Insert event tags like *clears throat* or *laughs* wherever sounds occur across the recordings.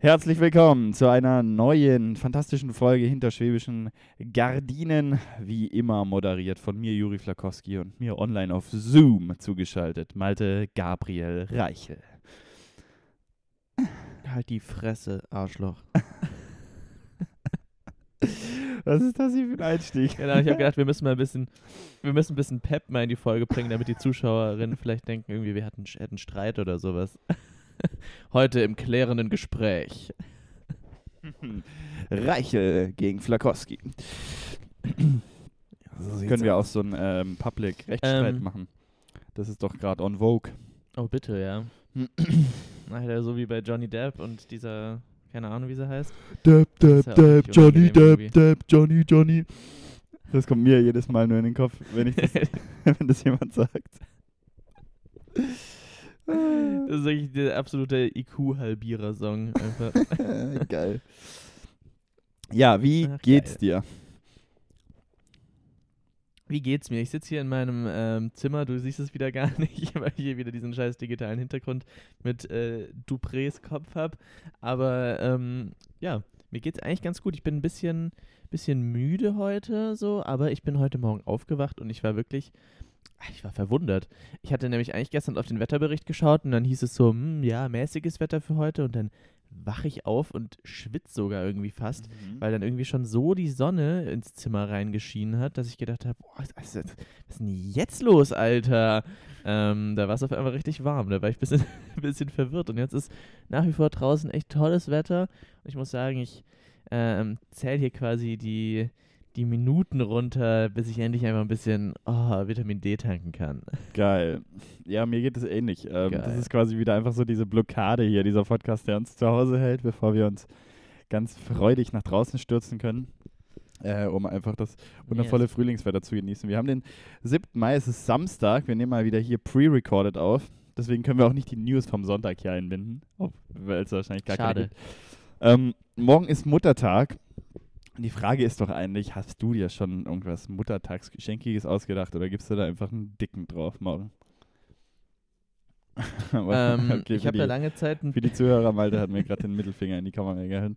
Herzlich willkommen zu einer neuen fantastischen Folge hinter schwäbischen Gardinen. Wie immer moderiert von mir, Juri Flakowski, und mir online auf Zoom zugeschaltet, Malte Gabriel Reichel. Halt die Fresse, Arschloch. *laughs* Was ist das hier für ein Einstieg? Genau, ich habe gedacht, wir müssen mal ein bisschen, wir müssen ein bisschen Pep mal in die Folge bringen, damit die Zuschauerinnen vielleicht denken, irgendwie wir hatten, hätten Streit oder sowas. *laughs* Heute im klärenden Gespräch. *laughs* Reichel gegen Flakowski. *clears throat* So Können wir auch so einen ähm, Public-Rechtsstreit Ähm. machen. Das ist doch gerade on Vogue. Oh, bitte, ja. *clears throat* Alter, so wie bei Johnny Depp und dieser, keine Ahnung, wie sie heißt. Depp, ist ja auch nicht unangenehm irgendwie. Depp, Johnny, Johnny. Das kommt mir jedes Mal nur in den Kopf, wenn, ich das, *laughs* wenn das jemand sagt. Das ist wirklich der absolute IQ-Halbierer-Song. *laughs* Geil. Ja, wie Ach, geht's geil. dir? Wie geht's mir? Ich sitze hier in meinem ähm, Zimmer, du siehst es wieder gar *laughs* nicht, weil ich hier wieder diesen scheiß digitalen Hintergrund mit äh, Duprés Kopf habe. Aber ähm, ja, mir geht's eigentlich ganz gut. Ich bin ein bisschen, bisschen müde heute so, aber ich bin heute Morgen aufgewacht und ich war wirklich, ich war verwundert. Ich hatte nämlich eigentlich gestern auf den Wetterbericht geschaut und dann hieß es so, hm, ja, mäßiges Wetter für heute und dann wache ich auf und schwitze sogar irgendwie fast weil dann irgendwie schon so die Sonne ins Zimmer reingeschienen hat, dass ich gedacht habe, boah, was ist, denn jetzt los, Alter? Ähm, da war es auf einmal richtig warm, da war ich ein bisschen, *laughs* bisschen verwirrt und jetzt ist nach wie vor draußen echt tolles Wetter und ich muss sagen, ich ähm, zähle hier quasi die, die Minuten runter, bis ich endlich einfach ein bisschen oh, Vitamin D tanken kann. *laughs* Geil. Ja, mir geht es ähnlich. Ähm, das ist quasi wieder einfach so diese Blockade hier, dieser Podcast, der uns zu Hause hält, bevor wir uns ganz freudig nach draußen stürzen können, äh, um einfach das wundervolle Yes. Frühlingswetter zu genießen. Wir haben den 7. Mai, es ist Samstag. Wir nehmen mal wieder hier pre-recorded auf. Deswegen können wir auch nicht die News vom Sonntag hier einbinden, weil es wahrscheinlich gar keine Schade. gibt. Ähm, morgen ist Muttertag. Die Frage ist doch eigentlich, hast du dir schon irgendwas Muttertagsgeschenkiges ausgedacht oder gibst du da einfach einen dicken drauf morgen? *laughs* Ähm, *laughs* okay, ich habe ja lange Zeit für die Zuhörer, Malte hat mir gerade den Mittelfinger in die Kamera gehalten.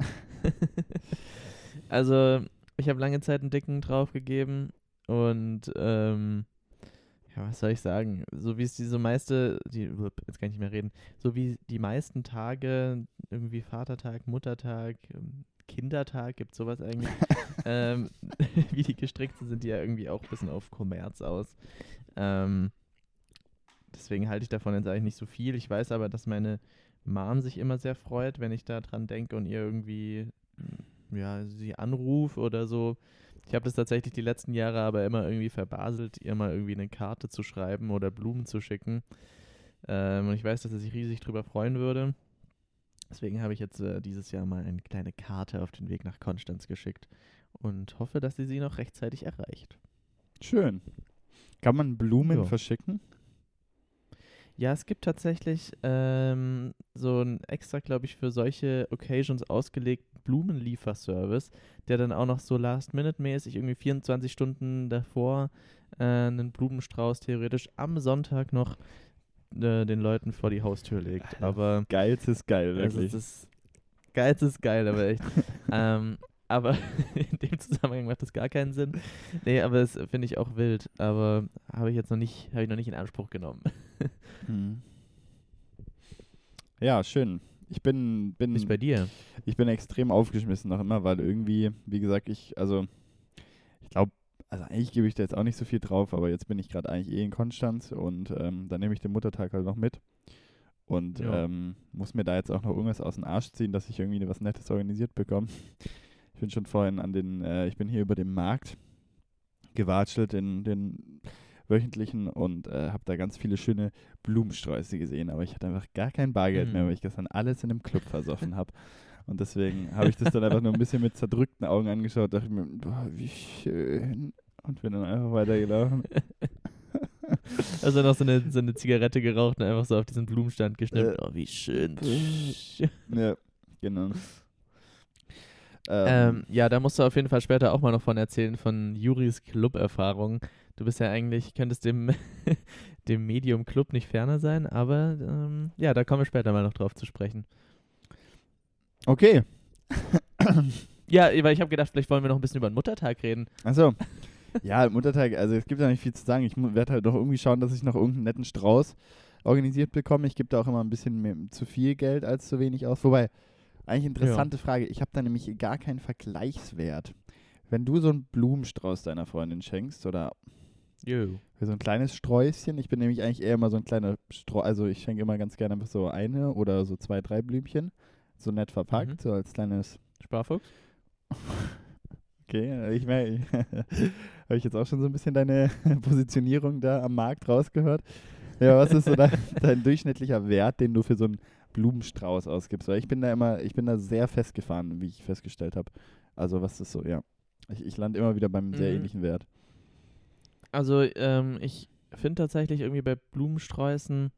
*laughs* also, ich habe lange Zeit einen dicken draufgegeben und ähm, ja, was soll ich sagen? So wie es diese meiste, die, jetzt kann ich nicht mehr reden, so wie die meisten Tage, irgendwie Vatertag, Muttertag, ähm, Kindertag, gibt sowas eigentlich, *laughs* ähm, *laughs* wie die gestrickt sind, sind die ja irgendwie auch ein bisschen auf Kommerz aus. Ähm, deswegen halte ich davon jetzt eigentlich nicht so viel. Ich weiß aber, dass meine Mom sich immer sehr freut, wenn ich da dran denke und ihr irgendwie mm, ja, sie anrufe oder so. Ich habe das tatsächlich die letzten Jahre aber immer irgendwie verbaselt, ihr mal irgendwie eine Karte zu schreiben oder Blumen zu schicken. Ähm, und ich weiß, dass sie sich riesig drüber freuen würde. Deswegen habe ich jetzt äh, dieses Jahr mal eine kleine Karte auf den Weg nach Konstanz geschickt und hoffe, dass sie sie noch rechtzeitig erreicht. Schön. Kann man Blumen Ja. verschicken? Ja, es gibt tatsächlich ähm, so ein extra, glaube ich, für solche Occasions ausgelegten Blumenlieferservice, der dann auch noch so Last-Minute-mäßig irgendwie 24 Stunden davor äh, einen Blumenstrauß theoretisch am Sonntag noch äh, den Leuten vor die Haustür legt. Aber Geilst ist geil, wirklich. ist Geilste ist geil, aber echt. *laughs* ähm, aber *laughs* in dem Zusammenhang macht das gar keinen Sinn. Nee, aber das finde ich auch wild. Aber habe ich jetzt noch nicht, habe ich noch nicht in Anspruch genommen. *laughs* Hm. Ja, schön. Ich bin, bin, ist bei dir? ich bin extrem aufgeschmissen noch immer, weil irgendwie, wie gesagt, ich, also, ich glaube, also eigentlich gebe ich da jetzt auch nicht so viel drauf, aber jetzt bin ich gerade eigentlich eh in Konstanz und ähm, dann nehme ich den Muttertag halt noch mit und Ja. ähm, muss mir da jetzt auch noch irgendwas aus dem Arsch ziehen, dass ich irgendwie was Nettes organisiert bekomme. *laughs* Ich bin schon vorhin an den, äh, ich bin hier über dem Markt gewatschelt, den, den wöchentlichen und äh, habe da ganz viele schöne Blumensträuße gesehen, aber ich hatte einfach gar kein Bargeld mehr, Mhm. weil ich gestern alles in einem Club versoffen habe. Und deswegen habe ich das dann einfach nur ein bisschen mit zerdrückten Augen angeschaut, dachte ich mir, boah, wie schön. Und bin dann einfach weitergelaufen. *laughs* Also noch so eine, so eine Zigarette geraucht und einfach so auf diesen Blumenstand geschnippt. Äh. oh, wie schön. ja, genau. Ähm, ja, da musst du auf jeden Fall später auch mal noch von erzählen, von Juris Club-Erfahrung. Du bist ja eigentlich, könntest dem, *laughs* dem Medium Club nicht ferner sein, aber ähm, ja, da kommen wir später mal noch drauf zu sprechen. Okay. Ja, weil ich habe gedacht, vielleicht wollen wir noch ein bisschen über den Muttertag reden. Achso. Ja, Muttertag, also es gibt ja nicht viel zu sagen. Ich werde halt doch irgendwie schauen, dass ich noch irgendeinen netten Strauß organisiert bekomme. Ich gebe da auch immer ein bisschen mehr, zu viel Geld als zu wenig aus. Wobei, eigentlich interessante Frage. Ich habe da nämlich gar keinen Vergleichswert. Wenn du so einen Blumenstrauß deiner Freundin schenkst oder für so ein kleines Sträußchen, ich bin nämlich eigentlich eher immer so ein kleiner Strauß, also ich schenke immer ganz gerne einfach so eine oder so zwei, drei Blümchen, so nett verpackt, Mhm. so als kleines Sparfuchs? *laughs* Okay, ich merke, *laughs* habe ich jetzt auch schon so ein bisschen deine *laughs* Positionierung da am Markt rausgehört. Ja, was ist so dein, *laughs* dein durchschnittlicher Wert, den du für so einen Blumenstrauß ausgibst? Weil ich bin da immer, ich bin da sehr festgefahren, wie ich festgestellt habe. Also was ist so, ja. Ich, ich lande immer wieder beim sehr Mhm. ähnlichen Wert. Also, ähm, ich finde tatsächlich irgendwie bei Blumensträußen,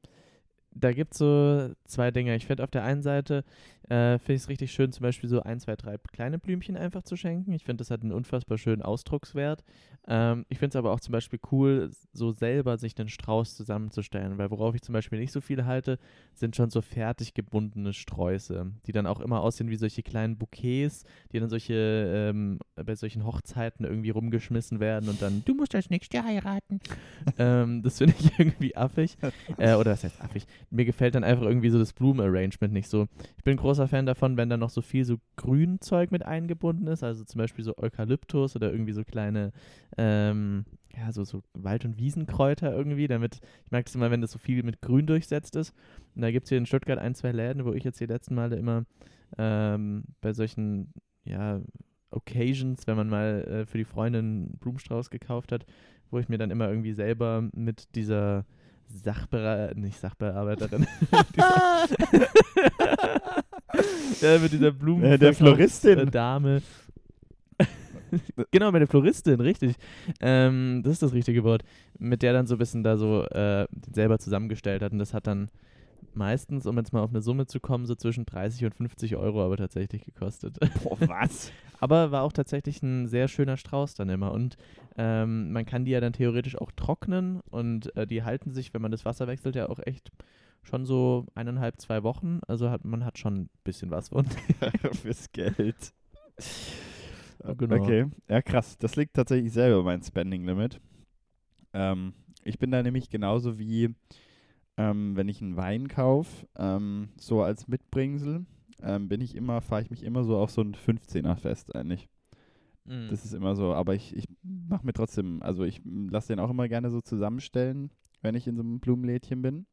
da gibt es so zwei Dinge. Ich finde auf der einen Seite, äh, finde ich es richtig schön, zum Beispiel so ein, zwei, drei kleine Blümchen einfach zu schenken. Ich finde, das hat einen unfassbar schönen Ausdruckswert. Ähm, ich finde es aber auch zum Beispiel cool, so selber sich einen Strauß zusammenzustellen, weil worauf ich zum Beispiel nicht so viel halte, sind schon so fertig gebundene Sträuße, die dann auch immer aussehen wie solche kleinen Bouquets, die dann solche, ähm, bei solchen Hochzeiten irgendwie rumgeschmissen werden und dann, du musst als nächste heiraten. *laughs* ähm, das finde ich irgendwie affig. Äh, oder was heißt affig? Mir gefällt dann einfach irgendwie so das Blumenarrangement nicht so. Ich bin ein großer Fan davon, wenn da noch so viel so Grünzeug mit eingebunden ist, also zum Beispiel so Eukalyptus oder irgendwie so kleine, ähm, ja, so, so Wald- und Wiesenkräuter irgendwie, damit, ich mag das immer, wenn das so viel mit Grün durchsetzt ist. Und da gibt es hier in Stuttgart ein, zwei Läden, wo ich jetzt die letzten Male immer ähm, bei solchen, ja, Occasions, wenn man mal äh, für die Freundin Blumenstrauß gekauft hat, wo ich mir dann immer irgendwie selber mit dieser Sachbera nicht Sachbearbeiterin, *laughs* *laughs* *laughs* ja, mit dieser Blumen Äh, der Floristin. Dame. *laughs* genau, mit der Floristin, richtig. Ähm, das ist das richtige Wort. Mit der dann so ein bisschen da so äh, selber zusammengestellt hat. Und das hat dann meistens, um jetzt mal auf eine Summe zu kommen, so zwischen 30 und 50 Euro aber tatsächlich gekostet. Boah, was? *laughs* Aber war auch tatsächlich ein sehr schöner Strauß dann immer. Und ähm, man kann die ja dann theoretisch auch trocknen und äh, die halten sich, wenn man das Wasser wechselt, ja auch echt schon so eineinhalb, zwei Wochen. Also hat man hat schon ein bisschen was von. *laughs* Fürs Geld. Genau. Okay, ja krass. Das liegt tatsächlich selber über mein Spending Limit. Ähm, ich bin da nämlich genauso wie, ähm, wenn ich einen Wein kaufe, ähm, so als Mitbringsel, ähm, bin ich immer, fahre ich mich immer so auf so ein 15er fest eigentlich. Mhm. Das ist immer so, aber ich, ich mache mir trotzdem, also ich lasse den auch immer gerne so zusammenstellen, wenn ich in so einem Blumenlädchen bin.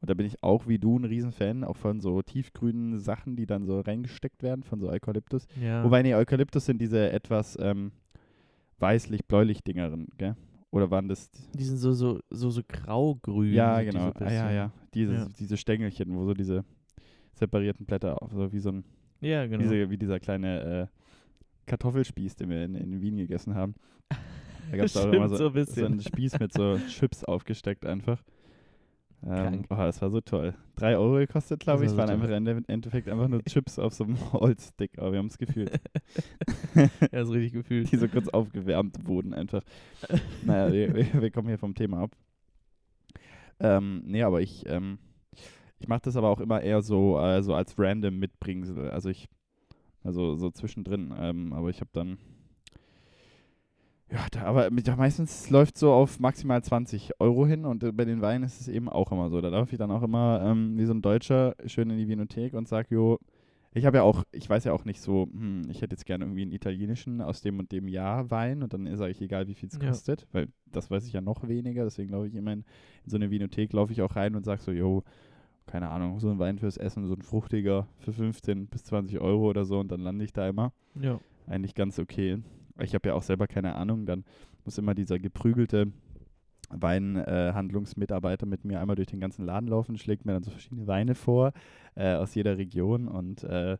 Und da bin ich auch wie du ein Riesenfan, auch von so tiefgrünen Sachen, die dann so reingesteckt werden, von so Eukalyptus. ja. Wobei, nee, Eukalyptus sind diese etwas ähm, weißlich-bläulich-Dingeren, gell? Oder waren das. die sind so, so, so, so graugrün. ja, genau. Ah, ja, ja. Diese, Ja. diese Stängelchen, wo so diese separierten Blätter, auf, so wie so ein, Ja, genau. diese, wie dieser kleine äh, Kartoffelspieß, den wir in, in Wien gegessen haben. *laughs* Da gab es auch immer so, so ein so einen Spieß mit so *laughs* Chips aufgesteckt einfach. Ähm, oh, das war so toll. Drei Euro gekostet, glaube ich. Es war waren so einfach im Endeffekt einfach nur *laughs* Chips auf so einem Holzstick, aber wir haben es gefühlt. *laughs* ja, ist richtig gefühlt. die so kurz aufgewärmt wurden einfach. naja, wir, wir, wir kommen hier vom Thema ab. Ähm, nee, aber ich, ähm, ich mache das aber auch immer eher so, äh, so als random Mitbringsel. Also ich, also so zwischendrin. Ähm, aber ich habe dann, ja, da, aber mit, ja, meistens läuft so auf maximal 20 Euro hin und äh, bei den Weinen ist es eben auch immer so. Da laufe ich dann auch immer ähm, wie so ein Deutscher schön in die Vinothek und sage, jo, ich habe ja auch, ich weiß ja auch nicht so, hm, ich hätte jetzt gerne irgendwie einen italienischen aus dem und dem Jahr Wein und dann sage ich, egal wie viel es Ja. kostet, weil das weiß ich ja noch weniger, deswegen laufe ich immer in, in so eine Vinothek, laufe ich auch rein und sage so, jo, keine Ahnung, so ein Wein fürs Essen, so ein fruchtiger für 15 bis 20 Euro oder so und dann lande ich da immer. Ja. Eigentlich ganz okay. Ich habe ja auch selber keine Ahnung, dann muss immer dieser geprügelte Weinhandlungsmitarbeiter mit mir einmal durch den ganzen Laden laufen, schlägt mir dann so verschiedene Weine vor äh, aus jeder Region und äh,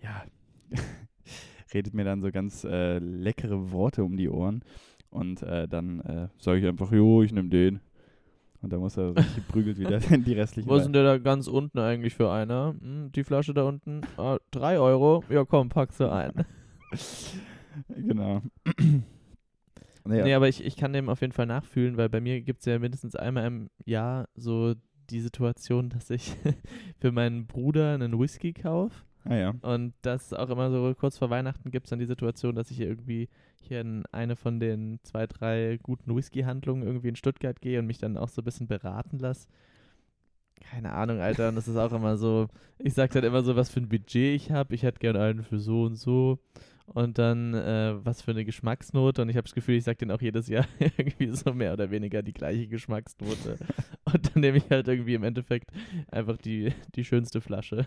ja, *laughs* redet mir dann so ganz äh, leckere Worte um die Ohren und äh, dann äh, sage ich einfach, jo, ich nehme den. Und dann muss er richtig geprügelt wieder *laughs* die restlichen Wo ist denn der da ganz unten eigentlich für einer? Hm, die Flasche da unten? Ah, drei Euro? Ja, komm, pack sie ein. *laughs* *laughs* Genau. *clears throat* naja. Nee, aber ich, ich kann dem auf jeden Fall nachfühlen, weil bei mir gibt es ja mindestens einmal im Jahr so die Situation, dass ich *laughs* für meinen Bruder einen Whisky kaufe. Ah ja. Und das auch immer so, kurz vor Weihnachten gibt es dann die Situation, dass ich hier irgendwie hier in eine von den zwei, drei guten Whisky-Handlungen irgendwie in Stuttgart gehe und mich dann auch so ein bisschen beraten lasse. Keine Ahnung, Alter. Und das ist auch immer so, ich sag dann immer so, was für ein Budget ich habe. Ich hätte gerne einen für so und so. Und dann, äh, was für eine Geschmacksnote. Und ich habe das Gefühl, ich sage denen auch jedes Jahr *laughs* irgendwie so mehr oder weniger die gleiche Geschmacksnote. *laughs* und dann nehme ich halt irgendwie im Endeffekt einfach die, die schönste Flasche.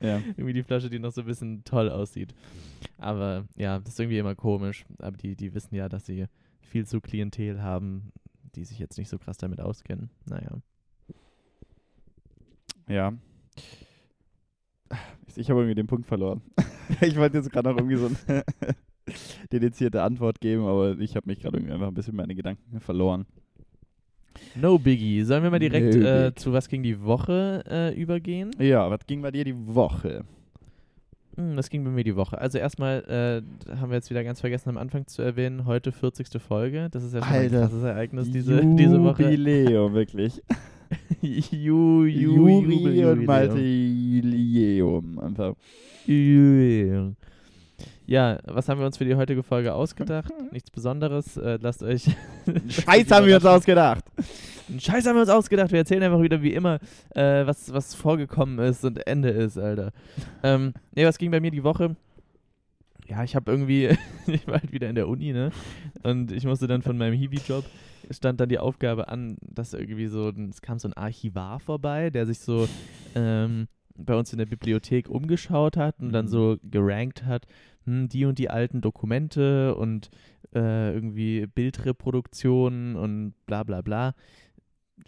Ja. *laughs* irgendwie die Flasche, die noch so ein bisschen toll aussieht. Aber ja, das ist irgendwie immer komisch. Aber die, die wissen ja, dass sie viel zu Klientel haben, die sich jetzt nicht so krass damit auskennen. Naja. Ja. Ich habe irgendwie den Punkt verloren. *laughs* ich wollte jetzt gerade noch irgendwie so eine *laughs* dedizierte Antwort geben, aber ich habe mich gerade irgendwie einfach ein bisschen meine Gedanken verloren. No Biggie. Sollen wir mal direkt No äh, zu was ging die Woche äh, übergehen? Ja, was ging bei dir die Woche? Hm, das ging bei mir die Woche. Also erstmal äh, haben wir jetzt wieder ganz vergessen am Anfang zu erwähnen, heute 40. Folge. Das ist ja schon Alter. ein krasses Ereignis diese, diese Woche. Jubiläum, wirklich. *laughs* Ju, Ju, Juri Jubel- und Malte Jubiläum. Einfach. Jubiläum. Ja, was haben wir uns für die heutige Folge ausgedacht? *laughs* Nichts Besonderes. Äh, lasst euch. *laughs* Scheiß haben wir uns ausgedacht. Scheiß haben wir uns ausgedacht. Wir erzählen einfach wieder wie immer, äh, was, was vorgekommen ist und Ende ist, Alter. ähm, nee, was ging bei mir die Woche? Ja, ich habe irgendwie, *laughs* ich war halt wieder in der Uni, ne? Und ich musste dann von meinem Hiwi-Job, stand dann die Aufgabe an, dass irgendwie so, es kam so ein Archivar vorbei, der sich so ähm, bei uns in der Bibliothek umgeschaut hat und dann Mhm. so gerankt hat, hm, die und die alten Dokumente und äh, irgendwie Bildreproduktionen und bla bla bla.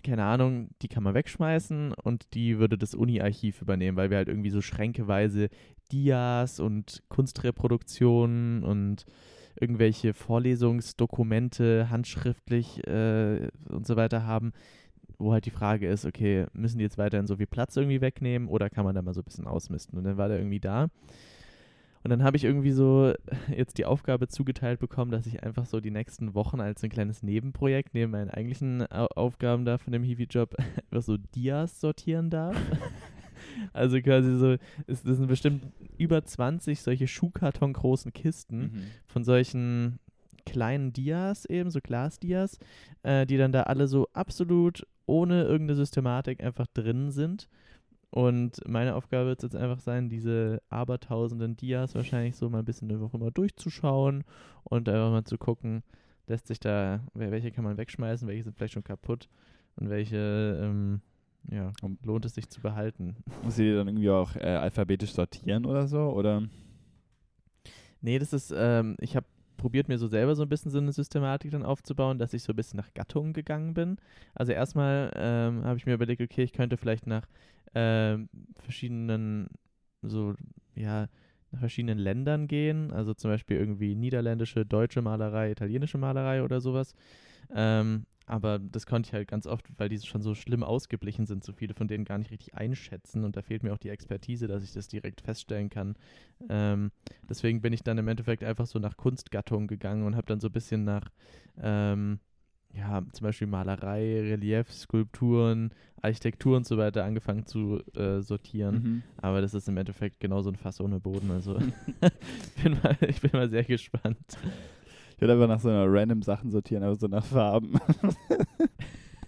Keine Ahnung, die kann man wegschmeißen und die würde das Uni-Archiv übernehmen, weil wir halt irgendwie so schränkeweise Dias und Kunstreproduktionen und irgendwelche Vorlesungsdokumente handschriftlich äh, und so weiter haben, wo halt die Frage ist, okay, müssen die jetzt weiterhin so viel Platz irgendwie wegnehmen oder kann man da mal so ein bisschen ausmisten? Und dann war der irgendwie da. Und dann habe ich irgendwie so *laughs* jetzt die Aufgabe zugeteilt bekommen, dass ich einfach so die nächsten Wochen als ein kleines Nebenprojekt neben meinen eigentlichen Au Aufgaben da von dem Hiwi-Job *laughs* einfach so Dias sortieren darf. *laughs* also quasi so, es, das sind bestimmt über 20 solche Schuhkarton großen Kisten Mhm. von solchen kleinen Dias eben, so Glasdias, äh, die dann da alle so absolut ohne irgendeine Systematik einfach drin sind. Und meine Aufgabe wird es jetzt einfach sein, diese abertausenden Dias wahrscheinlich so mal ein bisschen eine Woche mal durchzuschauen und einfach mal zu gucken, lässt sich da, wel- welche kann man wegschmeißen, welche sind vielleicht schon kaputt und welche, ähm, ja, Und- lohnt es sich zu behalten. *laughs* Muss sie die dann irgendwie auch äh, alphabetisch sortieren oder so? Oder? Nee, das ist, ähm, ich habe probiert mir so selber so ein bisschen so eine Systematik dann aufzubauen, dass ich so ein bisschen nach Gattungen gegangen bin. Also erstmal ähm, habe ich mir überlegt, okay, ich könnte vielleicht nach ähm, verschiedenen, so, ja, nach verschiedenen Ländern gehen. Also zum Beispiel irgendwie niederländische, deutsche Malerei, italienische Malerei oder sowas. Ähm, aber das konnte ich halt ganz oft, weil die schon so schlimm ausgeblichen sind, so viele von denen gar nicht richtig einschätzen. Und da fehlt mir auch die Expertise, dass ich das direkt feststellen kann. Ähm, deswegen bin ich dann im Endeffekt einfach so nach Kunstgattungen gegangen und habe dann so ein bisschen nach, ähm, ja, zum Beispiel Malerei, Relief, Skulpturen, Architektur und so weiter angefangen zu äh, sortieren. Mhm. Aber das ist im Endeffekt genauso ein Fass ohne Boden. Also *laughs* bin mal, ich bin mal sehr gespannt. Ich würde einfach nach so einer random Sachen sortieren, aber so nach Farben.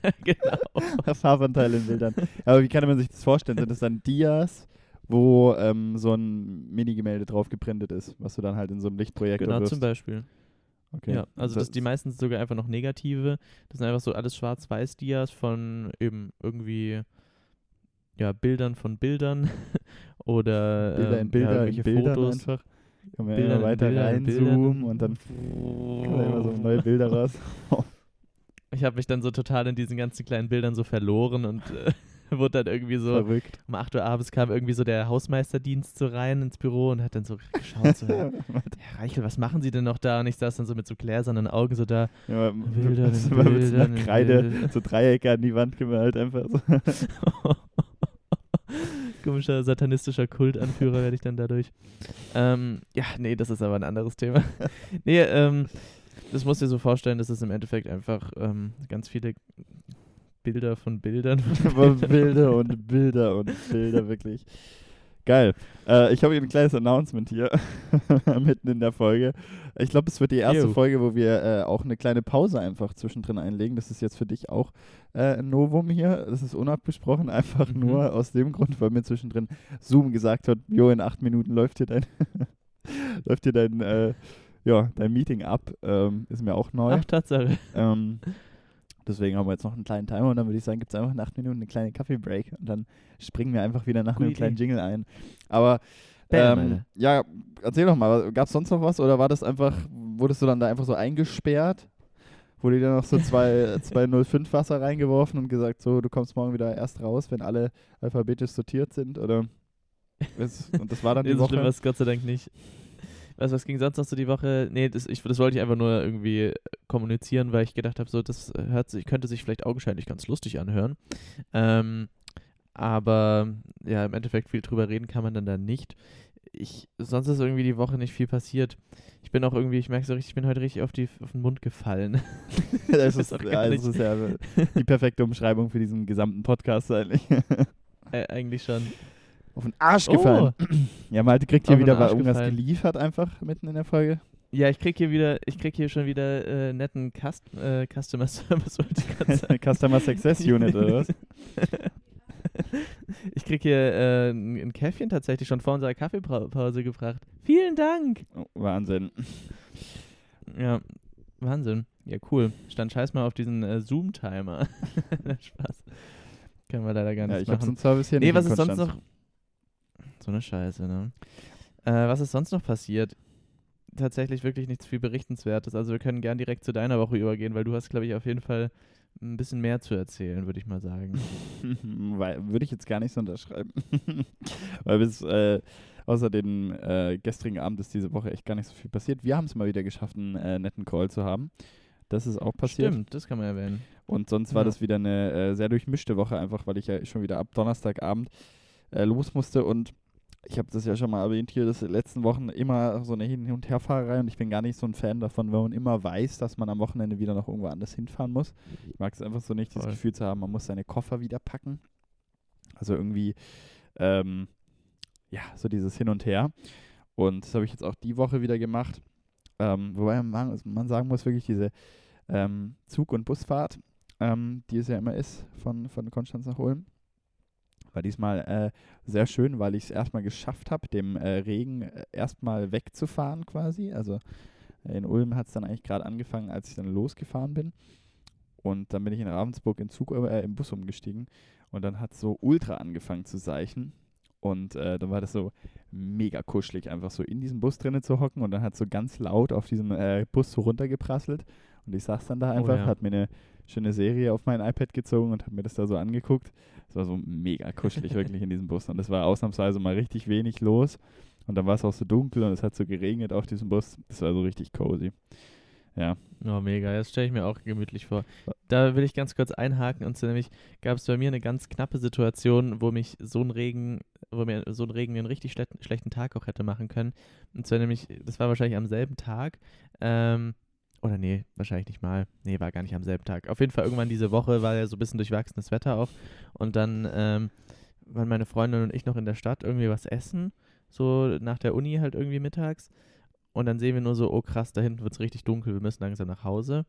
*laughs* genau. nach Farbanteil in Bildern. Aber wie kann man sich das vorstellen? Sind das dann Dias, wo ähm, so ein Mini-Gemälde drauf geprintet ist, was du dann halt in so einem Lichtprojektor Genau, wirfst? zum Beispiel. Okay. Ja, also das, die meisten sind sogar einfach noch negative. Das sind einfach so alles Schwarz-Weiß-Dias von eben irgendwie ja, Bildern von Bildern *laughs* oder Bilder ähm, in Bilder ja, in irgendwelche Bildern Fotos. einfach. Kann man Bilder immer weiter Bilder Bildern. reinzoomen und dann kommen immer so neue Bilder raus. *laughs* Ich habe mich dann so total in diesen ganzen kleinen Bildern so verloren und äh, *laughs* wurde dann irgendwie so Verrückt. um 8 Uhr abends kam irgendwie so der Hausmeisterdienst so rein ins Büro und hat dann so geschaut, so, *laughs* Herr Reichel, was machen Sie denn noch da? Und ich saß dann so mit so gläsernen Augen so da. Ja, Bilder in mit so einer Bildern in Kreide, Bildern. so Dreiecke an die Wand gemalt einfach so. Komischer satanistischer Kultanführer werde ich dann dadurch. Ähm, ja, nee, das ist aber ein anderes Thema. *laughs* nee, ähm, das musst du dir so vorstellen, das ist im Endeffekt einfach ähm, ganz viele Bilder von Bildern. Aber Bilder und Bilder und Bilder, wirklich. Geil. Äh, ich habe hier ein kleines Announcement hier, *laughs* mitten in der Folge. Ich glaube, es wird die erste Ew. Folge, wo wir äh, auch eine kleine Pause einfach zwischendrin einlegen. Das ist jetzt für dich auch äh, ein Novum hier. Das ist unabgesprochen, *laughs* einfach Mhm. nur aus dem Grund, weil mir zwischendrin Zoom gesagt hat, jo, in acht Minuten läuft hier dein, *laughs* läuft hier dein, äh, ja, dein Meeting ab. Ähm, ist mir auch neu. Ach, Tatsache. Ähm, deswegen haben wir jetzt noch einen kleinen Timer und dann würde ich sagen, gibt es einfach in acht Minuten eine kleine Kaffee-Break und dann springen wir einfach wieder nach Gute einem kleinen Idee. Jingle ein. Aber ähm, ja, erzähl doch mal, gab es sonst noch was oder war das einfach, wurdest du dann da einfach so eingesperrt? Wurde dir noch so zwei, *laughs* 205 Wasser reingeworfen und gesagt, so, du kommst morgen wieder erst raus, wenn alle alphabetisch sortiert sind? Oder und das war dann die *laughs* so schlimm Woche? war es Gott sei Dank nicht. Was, was ging sonst noch so die Woche? Nee, das, ich, das wollte ich einfach nur irgendwie kommunizieren, weil ich gedacht habe, so, das hört sich, könnte sich vielleicht augenscheinlich ganz lustig anhören. Ähm, aber ja, im Endeffekt viel drüber reden kann man dann da nicht. Ich, sonst ist irgendwie die Woche nicht viel passiert. Ich bin auch irgendwie, ich merke so richtig, ich bin heute richtig auf, die, auf den Mund gefallen. *laughs* *laughs* das, ist, ja, das ist ja *laughs* die perfekte Umschreibung für diesen gesamten Podcast eigentlich. äh, eigentlich schon. Auf den Arsch Oh. gefallen. *clears throat* Ja, Malte kriegt hier Auf wieder irgendwas gefallen. geliefert einfach mitten in der Folge. Ja, ich krieg hier wieder, ich krieg hier schon wieder äh, netten Cust äh, Customer Service, *laughs* wollte ich gerade sagen. *laughs* Customer Success Unit oder was? *laughs* Ich krieg hier äh, ein, Käffchen tatsächlich schon vor unserer Kaffeepause gebracht. Vielen Dank. Oh, Wahnsinn. Ja, Wahnsinn. Ja, cool. Stand scheiß mal auf diesen äh, Zoom-Timer. Spaß. Können wir leider gar Ja, nicht ich habe so machen. einen Service hier Nee, nicht was ist sonst noch? So eine Scheiße, ne? Äh, was ist sonst noch passiert? Tatsächlich wirklich nichts viel Berichtenswertes. Also wir können gern direkt zu deiner Woche übergehen, weil du hast, glaube ich, auf jeden Fall ein bisschen mehr zu erzählen, würde ich mal sagen. *laughs* Weil, Würde ich jetzt gar nicht so unterschreiben. *laughs* Weil bis äh, außer den äh, gestrigen Abend ist diese Woche echt gar nicht so viel passiert. Wir haben es mal wieder geschafft, einen äh, netten Call zu haben. Das ist auch passiert. Stimmt, das kann man erwähnen. Und sonst war Ja. das wieder eine äh, sehr durchmischte Woche, einfach weil ich ja schon wieder ab Donnerstagabend äh, los musste. Und ich habe das ja schon mal erwähnt hier, dass die letzten Wochen immer so eine Hin- und Herfahrerei. Und ich bin gar nicht so ein Fan davon, wenn man immer weiß, dass man am Wochenende wieder noch irgendwo anders hinfahren muss. Ich mag es einfach so nicht, das Voll. Gefühl zu haben, man muss seine Koffer wieder packen. Also irgendwie, ähm, ja, so dieses Hin und Her. Und das habe ich jetzt auch die Woche wieder gemacht. Ähm, wobei man, man sagen muss, wirklich diese ähm, Zug- und Busfahrt, ähm, die es ja immer ist, von, von Konstanz nach Ulm. War diesmal äh, sehr schön, weil ich es erstmal geschafft habe, dem äh, Regen äh, erstmal wegzufahren quasi. Also äh, in Ulm hat es dann eigentlich gerade angefangen, als ich dann losgefahren bin. Und dann bin ich in Ravensburg in Zug, äh, im Bus umgestiegen. Und dann hat es so ultra angefangen zu seichen. Und äh, dann war das so mega kuschelig, einfach so in diesem Bus drinnen zu hocken. Und dann hat so ganz laut auf diesem äh, Bus so runtergeprasselt. Und ich saß dann da einfach, ja. hat mir eine schöne Serie auf mein iPad gezogen und habe mir das da so angeguckt. Es war so mega kuschelig *laughs* wirklich in diesem Bus. Und es war ausnahmsweise mal richtig wenig los. Und dann war es auch so dunkel und es hat so geregnet auf diesem Bus. Das war so richtig cozy. Ja. Oh, mega. Das stelle ich mir auch gemütlich vor. Da will ich ganz kurz einhaken. Und zwar nämlich gab es bei mir eine ganz knappe Situation, wo mich so ein Regen, wo mir so ein Regen einen richtig schlechten, schlechten Tag auch hätte machen können. Und zwar nämlich, das war wahrscheinlich am selben Tag. Ähm, oder nee, wahrscheinlich nicht mal. Nee, war gar nicht am selben Tag. Auf jeden Fall irgendwann diese Woche war ja so ein bisschen durchwachsenes Wetter auch. Und dann ähm, waren meine Freundin und ich noch in der Stadt irgendwie was essen. So nach der Uni halt irgendwie mittags. Und dann sehen wir nur so, oh krass, da hinten wird es richtig dunkel, wir müssen langsam nach Hause.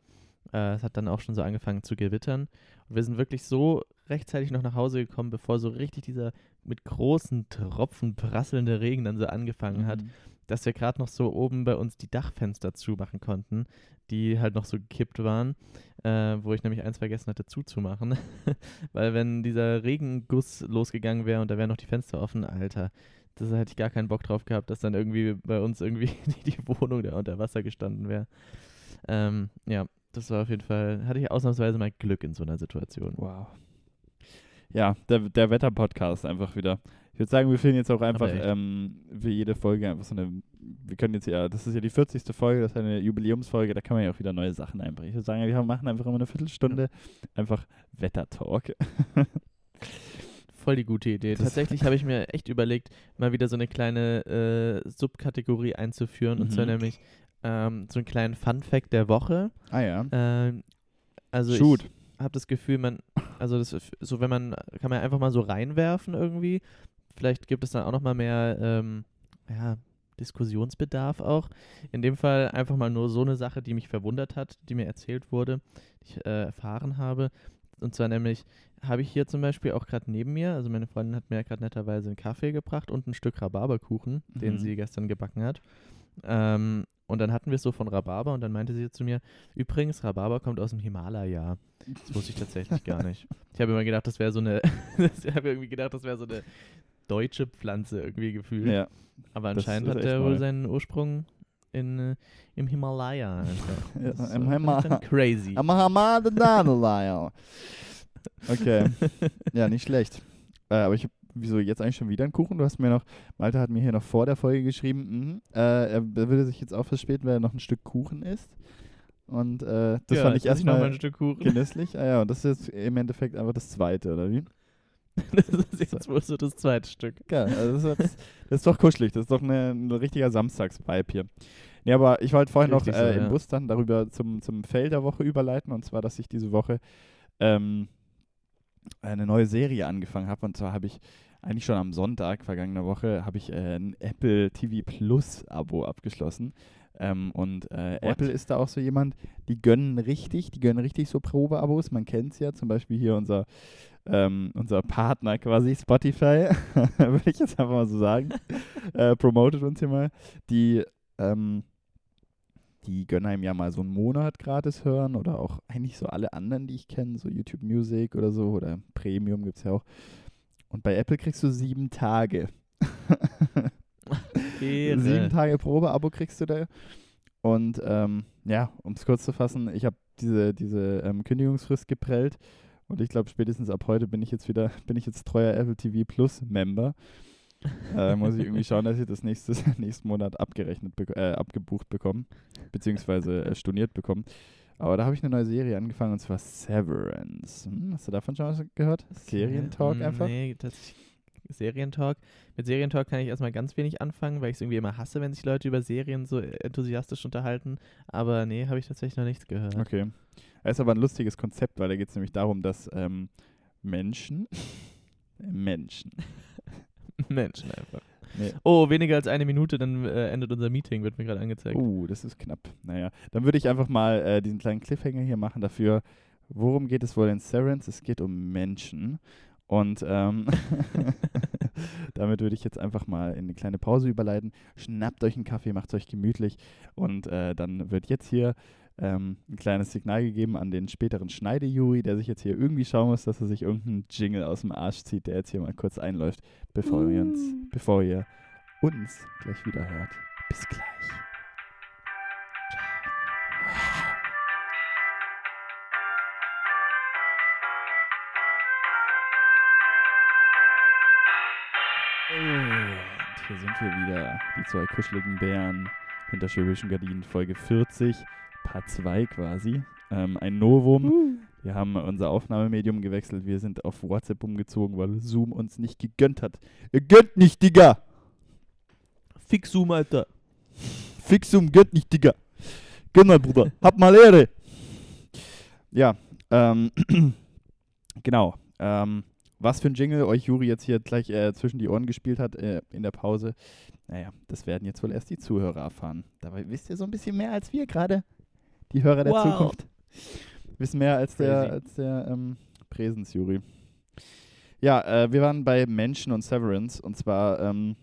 Äh, es hat dann auch schon so angefangen zu gewittern. Und wir sind wirklich so rechtzeitig noch nach Hause gekommen, bevor so richtig dieser mit großen Tropfen prasselnde Regen dann so angefangen hat, Mhm. Dass wir gerade noch so oben bei uns die Dachfenster zumachen konnten, die halt noch so gekippt waren, äh, wo ich nämlich eins vergessen hatte zuzumachen. *laughs* Weil wenn dieser Regenguss losgegangen wäre und da wären noch die Fenster offen, Alter, das hätte ich gar keinen Bock drauf gehabt, dass dann irgendwie bei uns irgendwie *laughs* die, Wohnung da unter Wasser gestanden wäre. Ähm, ja, das war auf jeden Fall, hatte ich ausnahmsweise mal Glück in so einer Situation. Wow. Ja, der, der Wetter-Podcast einfach wieder. Ich würde sagen, wir finden jetzt auch einfach ähm, für jede Folge einfach so eine. Wir können jetzt ja, das ist ja die 40. Folge, das ist eine Jubiläumsfolge, da kann man ja auch wieder neue Sachen einbringen. Ich würde sagen, wir machen einfach immer eine Viertelstunde einfach Wetter-Talk. *laughs* Voll die gute Idee. Das- Tatsächlich habe ich mir echt überlegt, mal wieder so eine kleine äh, Subkategorie einzuführen. Und zwar Mhm. nämlich ähm, so einen kleinen Fun-Fact der Woche. Ah ja. Ähm, also Shoot. ich habe das Gefühl, man, also das, so wenn man, kann man einfach mal so reinwerfen irgendwie. Vielleicht gibt es dann auch noch mal mehr ähm, ja, Diskussionsbedarf auch. In dem Fall einfach mal nur so eine Sache, die mich verwundert hat, die mir erzählt wurde, die ich äh, erfahren habe. Und zwar nämlich habe ich hier zum Beispiel auch gerade neben mir, also meine Freundin hat mir gerade netterweise einen Kaffee gebracht und ein Stück Rhabarberkuchen, mhm. den sie gestern gebacken hat. Ähm, und dann hatten wir es so von Rhabarber und dann meinte sie zu mir, übrigens, Rhabarber kommt aus dem Himalaya. Das wusste ich tatsächlich gar nicht. Ich habe immer gedacht, das wäre so eine, *laughs* ich habe irgendwie gedacht, das wäre so eine deutsche Pflanze irgendwie gefühlt. Ja, Aber anscheinend hat der wohl seinen Ursprung in, äh, im Himalaya. Einfach. *laughs* ja, Im Himalaya. Crazy. Am Himalaya. Okay. ja, nicht schlecht. Äh, aber ich habe wieso jetzt eigentlich schon wieder einen Kuchen? Du hast mir noch, Malte hat mir hier noch vor der Folge geschrieben, mh, äh, er würde sich jetzt auch verspäten, weil er noch ein Stück Kuchen isst. Und äh, das ja, fand ich erstmal genüsslich. Ah ja, und das ist jetzt im Endeffekt einfach das zweite, oder wie? *laughs* das ist jetzt wohl so das zweite Stück. Ja, also das, ist, das ist doch kuschelig. Das ist doch eine, ein richtiger Samstagsvibe hier. Nee, aber ich wollte vorhin Richtig noch äh, so, im ja. Bus dann darüber zum, zum Fail der Woche überleiten. Und zwar, dass ich diese Woche ähm, eine neue Serie angefangen habe. Und zwar habe ich eigentlich schon am Sonntag vergangene Woche habe ich äh, ein Apple TV Plus Abo abgeschlossen. Ähm, und äh, Apple ist da auch so jemand, die gönnen richtig, die gönnen richtig so Probeabos. Man kennt es ja, zum Beispiel hier unser, ähm, unser Partner quasi, Spotify, *laughs* würde ich jetzt einfach mal so sagen, *laughs* äh, promotet uns hier mal. Die, ähm, die gönnen einem ja mal so einen Monat gratis hören oder auch eigentlich so alle anderen, die ich kenne, so YouTube Music oder so oder Premium gibt es ja auch. Und bei Apple kriegst du sieben Tage. *laughs* sieben Tage Probeabo kriegst du da. Und ähm, ja, um es kurz zu fassen, ich habe diese, diese ähm, Kündigungsfrist geprellt und ich glaube, spätestens ab heute bin ich jetzt wieder, *laughs* bin ich jetzt treuer Apple TV Plus Member. äh, muss ich irgendwie schauen, dass ich das nächstes, *laughs* nächsten Monat abgerechnet, äh, abgebucht bekomme, beziehungsweise äh, storniert bekomme. Aber da habe ich eine neue Serie angefangen und zwar Severance. Hm, hast du davon schon was gehört? Serientalk hm, einfach? Nee, tatsächlich Serientalk. Mit Serientalk kann ich erstmal ganz wenig anfangen, weil ich es irgendwie immer hasse, wenn sich Leute über Serien so enthusiastisch unterhalten. Aber nee, habe ich tatsächlich noch nichts gehört. Okay. Es ist aber ein lustiges Konzept, weil da geht es nämlich darum, dass ähm, Menschen, *laughs* Menschen, Menschen einfach. Nee. Oh, weniger als eine Minute, dann äh, endet unser Meeting, wird mir gerade angezeigt. Uh, das ist knapp. Naja, dann würde ich einfach mal äh, diesen kleinen Cliffhanger hier machen dafür. Worum geht es wohl in Serens? Es geht um Menschen. Und ähm, *laughs* damit würde ich jetzt einfach mal in eine kleine Pause überleiten. Schnappt euch einen Kaffee, macht es euch gemütlich und äh, dann wird jetzt hier ähm, ein kleines Signal gegeben an den späteren Schneidejuri, der sich jetzt hier irgendwie schauen muss, dass er sich irgendeinen Jingle aus dem Arsch zieht, der jetzt hier mal kurz einläuft, bevor, uh. wir uns, bevor ihr uns gleich wieder hört. Bis gleich. Hier sind wir wieder, die zwei kuscheligen Bären hinter schwäbischen Gardinen, Folge 40, Part 2 quasi. Ähm, ein Novum. Uh. Wir haben unser Aufnahmemedium gewechselt. Wir sind auf WhatsApp umgezogen, weil Zoom uns nicht gegönnt hat. Ihr gönnt nicht, Digga! Fix Zoom, Alter. Fix Zoom, gönnt nicht, Digga. Gönn mal, Bruder. *laughs* Hab mal Ehre. Ja, ähm, *clears throat* genau. Ähm, was für ein Jingle euch Juri jetzt hier gleich äh, zwischen die Ohren gespielt hat äh, in der Pause, naja, das werden jetzt wohl erst die Zuhörer erfahren. Dabei wisst ihr so ein bisschen mehr als wir gerade. Die Hörer der wow. Zukunft wissen mehr als der, als der ähm, Präsensjury. Ja, äh, wir waren bei Menschen und Severance und zwar ähm,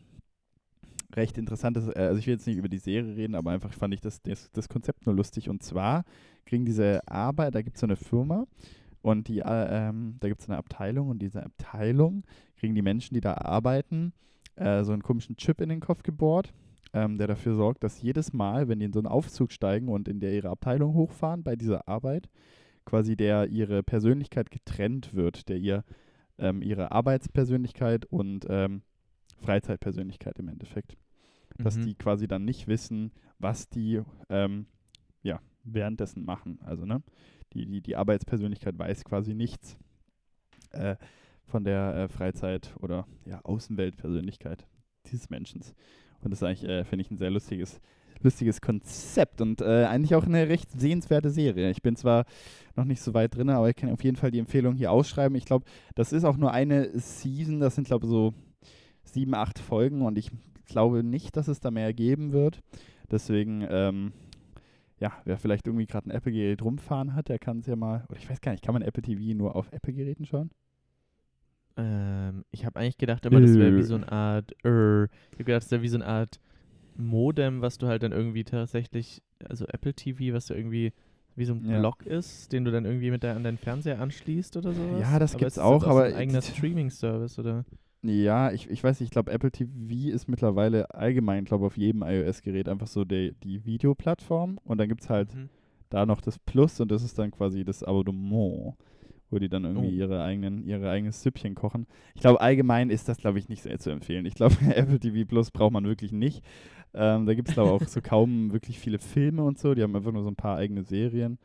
recht interessantes, äh, also ich will jetzt nicht über die Serie reden, aber einfach fand ich das, das, das Konzept nur lustig und zwar kriegen diese Arbeit, da gibt es so eine Firma und die, äh, ähm, da gibt es eine Abteilung und diese Abteilung kriegen die Menschen, die da arbeiten, äh, so einen komischen Chip in den Kopf gebohrt, ähm, der dafür sorgt, dass jedes Mal, wenn die in so einen Aufzug steigen und in der ihre Abteilung hochfahren bei dieser Arbeit, quasi der ihre Persönlichkeit getrennt wird, der ihr ähm, ihre Arbeitspersönlichkeit und ähm, Freizeitpersönlichkeit im Endeffekt. Mhm. Dass die quasi dann nicht wissen, was die ähm, währenddessen machen. Also, ne? die, die, die Arbeitspersönlichkeit weiß quasi nichts äh, von der äh, Freizeit- oder ja, Außenweltpersönlichkeit dieses Menschen. Und das ist eigentlich, äh, finde ich, ein sehr lustiges, lustiges Konzept und äh, eigentlich auch eine recht sehenswerte Serie. Ich bin zwar noch nicht so weit drin, aber ich kann auf jeden Fall die Empfehlung hier ausschreiben. Ich glaube, das ist auch nur eine Season, das sind, glaube ich, so sieben, acht Folgen und ich glaube nicht, dass es da mehr geben wird. Deswegen, ähm, ja, wer vielleicht irgendwie gerade ein Apple-Gerät rumfahren hat, der kann es ja mal, oder ich weiß gar nicht, kann man Apple TV nur auf Apple-Geräten schauen? Ähm, ich habe eigentlich gedacht, aber das wäre wie so eine Art, äh, ich habe gedacht, das wäre wie so eine Art Modem, was du halt dann irgendwie tatsächlich, also Apple TV, was du irgendwie wie so ein Ja. Block ist, den du dann irgendwie mit der, an deinen Fernseher anschließt oder sowas. Ja, das aber gibt's auch, aber ein eigener Streaming-Service oder? Ja, ich, ich weiß nicht, ich glaube, Apple TV ist mittlerweile allgemein, glaube auf jedem iOS-Gerät einfach so die, die Videoplattform und dann gibt es halt Mhm. da noch das Plus und das ist dann quasi das Abonnement, wo die dann irgendwie Oh. ihre eigenen, ihre eigenes Süppchen kochen. Ich glaube, allgemein ist das, glaube ich, nicht sehr zu empfehlen. Ich glaube, *laughs* Apple TV Plus braucht man wirklich nicht. Ähm, da gibt es, glaube ich, auch so kaum *laughs* wirklich viele Filme und so. Die haben einfach nur so ein paar eigene Serien.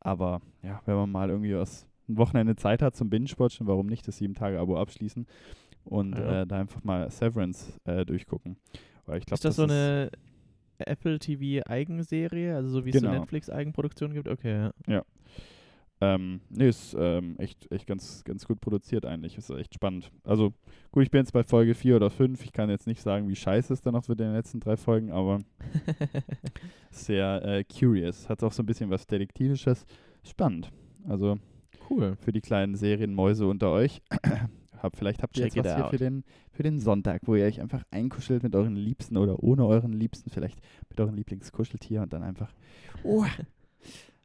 Aber ja, wenn man mal irgendwie was ein Wochenende Zeit hat zum Binge-Watchen, warum nicht das 7-Tage-Abo abschließen und Ja. äh, da einfach mal Severance äh, durchgucken. Weil ich glaube, Ist das, so eine Apple TV Eigenserie, also so wie es Genau. so Netflix Eigenproduktion gibt? Okay, ja. Ähm, nee, ist ähm, echt, echt ganz, ganz gut produziert eigentlich. Ist echt spannend. Also, gut, ich bin jetzt bei Folge 4 oder 5. Ich kann jetzt nicht sagen, wie scheiße es dann noch wird in den letzten drei Folgen, aber *laughs* sehr äh, curious. Hat auch so ein bisschen was Detektivisches. Spannend. Also, cool. für die kleinen Serienmäuse unter euch. Hab, vielleicht habt ihr Check jetzt was hier out. für den, für den Sonntag, wo ihr euch einfach einkuschelt mit euren Liebsten oder ohne euren Liebsten, vielleicht mit euren Lieblingskuscheltier und dann einfach oh,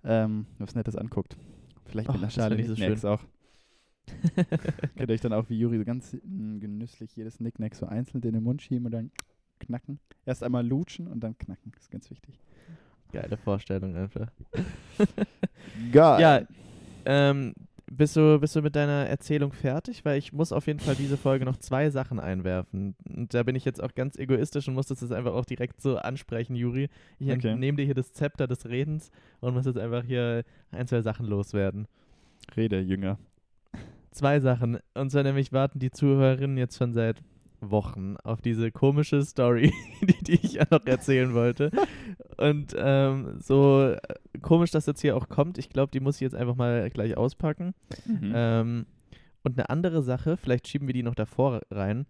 ähm, was Nettes anguckt. Vielleicht Och, mit einer das Schale ich so auch. *laughs* Könnt ihr euch dann auch wie Juri so ganz mm, genüsslich jedes Nicknack so einzeln in den Mund schieben und dann knacken. Erst einmal lutschen und dann knacken. Das ist ganz wichtig. Geile Vorstellung einfach. Geil. Ja, ähm, bist du, bist du mit deiner Erzählung fertig? Weil ich muss auf jeden Fall diese Folge noch zwei Sachen einwerfen. Und da bin ich jetzt auch ganz egoistisch und muss das jetzt einfach auch direkt so ansprechen, Juri. Ich Okay. nehme dir hier das Zepter des Redens und muss jetzt einfach hier ein, zwei Sachen loswerden. Rede, Jünger. Zwei Sachen. Und zwar nämlich warten die Zuhörerinnen jetzt schon seit Wochen auf diese komische Story, *laughs* die, die ich ja noch erzählen wollte. Und ähm, so äh, komisch, dass jetzt hier auch kommt, ich glaube, die muss ich jetzt einfach mal gleich auspacken. Mhm. Ähm, und eine andere Sache, vielleicht schieben wir die noch davor rein,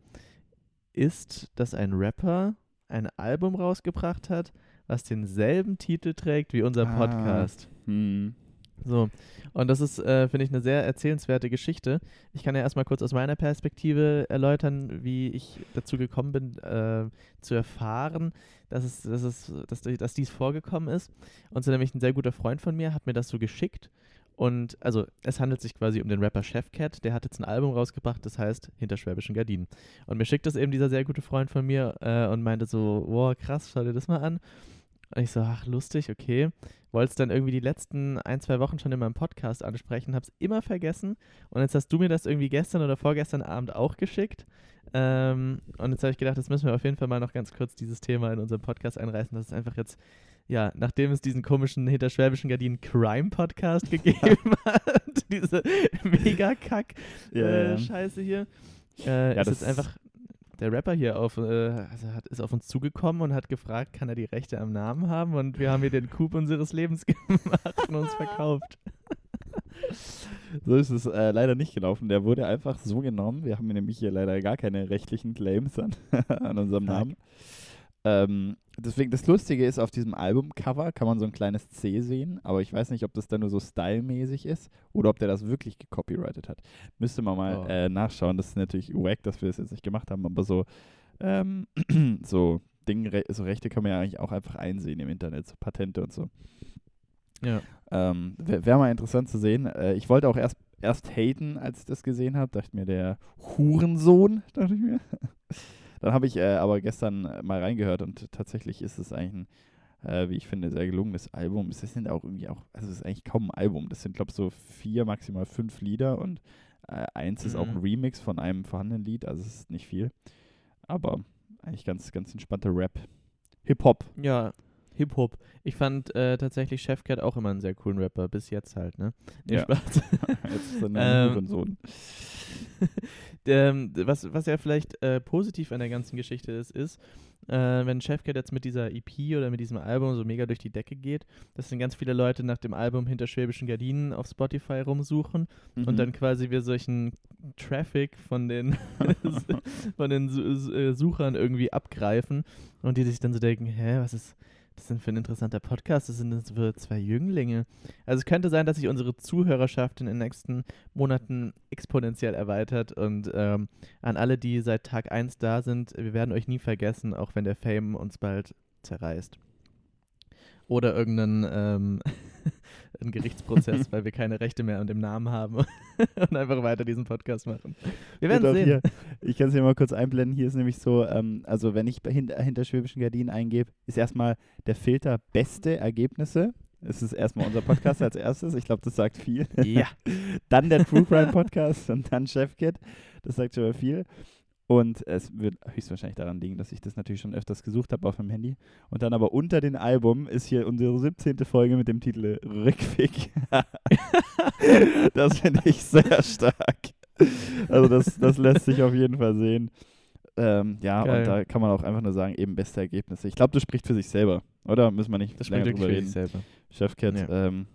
ist, dass ein Rapper ein Album rausgebracht hat, was denselben Titel trägt wie unser Ah. Podcast. Hm. So, und das ist, äh, finde ich, eine sehr erzählenswerte Geschichte. Ich kann ja erstmal kurz aus meiner Perspektive erläutern, wie ich dazu gekommen bin, äh, zu erfahren, dass, es, dass, es, dass, dass dies vorgekommen ist. Und so nämlich ein sehr guter Freund von mir hat mir das so geschickt. Und also es handelt sich quasi um den Rapper Chefcat, der hat jetzt ein Album rausgebracht, das heißt Hinter schwäbischen Gardinen. Und mir schickt das eben dieser sehr gute Freund von mir äh, und meinte so, wow, krass, schau dir das mal an. Und ich so, ach, lustig, okay. Wollte es dann irgendwie die letzten ein, zwei Wochen schon in meinem Podcast ansprechen, hab's immer vergessen. Und jetzt hast du mir das irgendwie gestern oder vorgestern Abend auch geschickt. Ähm, und jetzt habe ich gedacht, das müssen wir auf jeden Fall mal noch ganz kurz dieses Thema in unserem Podcast einreißen. Das ist einfach jetzt, ja, nachdem es diesen komischen hinter schwäbischen Gardinen Crime-Podcast *laughs* gegeben hat, *laughs* diese mega kack Ja, äh. Scheiße hier, äh, Ja, ist jetzt einfach der Rapper hier auf, äh, also hat, ist auf uns zugekommen und hat gefragt, kann er die Rechte am Namen haben? Und wir haben hier den Coup unseres Lebens *laughs* gemacht und uns verkauft. *laughs* So ist es äh, leider nicht gelaufen. Der wurde einfach so genommen. Wir haben nämlich hier leider gar keine rechtlichen Claims an, *laughs* an unserem. Namen. Ähm, deswegen, das Lustige ist, auf diesem Albumcover kann man so ein kleines C sehen, aber ich weiß nicht, ob das dann nur so stylmäßig ist oder ob der das wirklich gecopyrightet hat. Müsste man mal Oh. äh, nachschauen. Das ist natürlich wack, dass wir das jetzt nicht gemacht haben, aber so, ähm, *clears throat* so Dinge, so Rechte kann man ja eigentlich auch einfach einsehen im Internet, so Patente und so. Ja. Ähm, Wäre wär mal interessant zu sehen. Äh, ich wollte auch erst, erst haten, als ich das gesehen habe. Dachte mir, der Hurensohn, dachte ich mir. *laughs* Dann habe ich äh, aber gestern äh, mal reingehört und tatsächlich ist es eigentlich ein, äh, wie ich finde, sehr gelungenes Album. Es sind auch irgendwie auch, also es ist eigentlich kaum ein Album. Das sind, glaube ich, so vier, maximal fünf Lieder und äh, eins ist auch ein Mhm. Remix von einem vorhandenen Lied, also es ist nicht viel. Aber eigentlich ganz, ganz entspannter Rap. Hip-Hop. Ja, Hip-Hop. Ich fand äh, tatsächlich Chefcat auch immer einen sehr coolen Rapper, bis jetzt halt, ne? Nee, Ja. Spaß. *laughs* Jetzt ist er ein Ähm, Hurensohn. *laughs* ähm, was, was ja vielleicht äh, positiv an der ganzen Geschichte ist, ist, äh, wenn Chefcat jetzt mit dieser EP oder mit diesem Album so mega durch die Decke geht, dass dann ganz viele Leute nach dem Album Hinter schwäbischen Gardinen auf Spotify rumsuchen Mhm. und dann quasi wir solchen Traffic von den, *laughs* von den äh, Suchern irgendwie abgreifen und die sich dann so denken, hä, was ist das denn für ein interessanter Podcast? Das sind das für zwei Jünglinge. Also es könnte sein, dass sich unsere Zuhörerschaft in den nächsten Monaten exponentiell erweitert und ähm, an alle, die seit Tag 1 da sind, wir werden euch nie vergessen, auch wenn der Fame uns bald zerreißt. Oder irgendeinen ähm, *laughs* einen Gerichtsprozess, weil wir keine Rechte mehr an dem Namen haben *laughs* und einfach weiter diesen Podcast machen. Wir werden sehen. Hier, ich kann es hier mal kurz einblenden. Hier ist nämlich so, ähm, also wenn ich hinter, hinter schwäbischen Gardinen eingebe, ist erstmal der Filter beste Ergebnisse. Es ist erstmal unser Podcast als erstes. Ich glaube, das sagt viel. Ja. *laughs* dann der True Crime Podcast und dann Chefkit. Das sagt schon mal viel. Und es wird höchstwahrscheinlich daran liegen, dass ich das natürlich schon öfters gesucht habe auf meinem Handy. Und dann aber unter den Album ist hier unsere 17. Folge mit dem Titel Rückweg. *laughs* das finde ich sehr stark. Also das, das lässt sich auf jeden Fall sehen. Ähm, ja, Geil. und da kann man auch einfach nur sagen, eben beste Ergebnisse. Ich glaube, das spricht für sich selber, oder? Müssen wir nicht Das länger spricht drüber wirklich für sich reden. selber. Chefcat, Ja. ähm,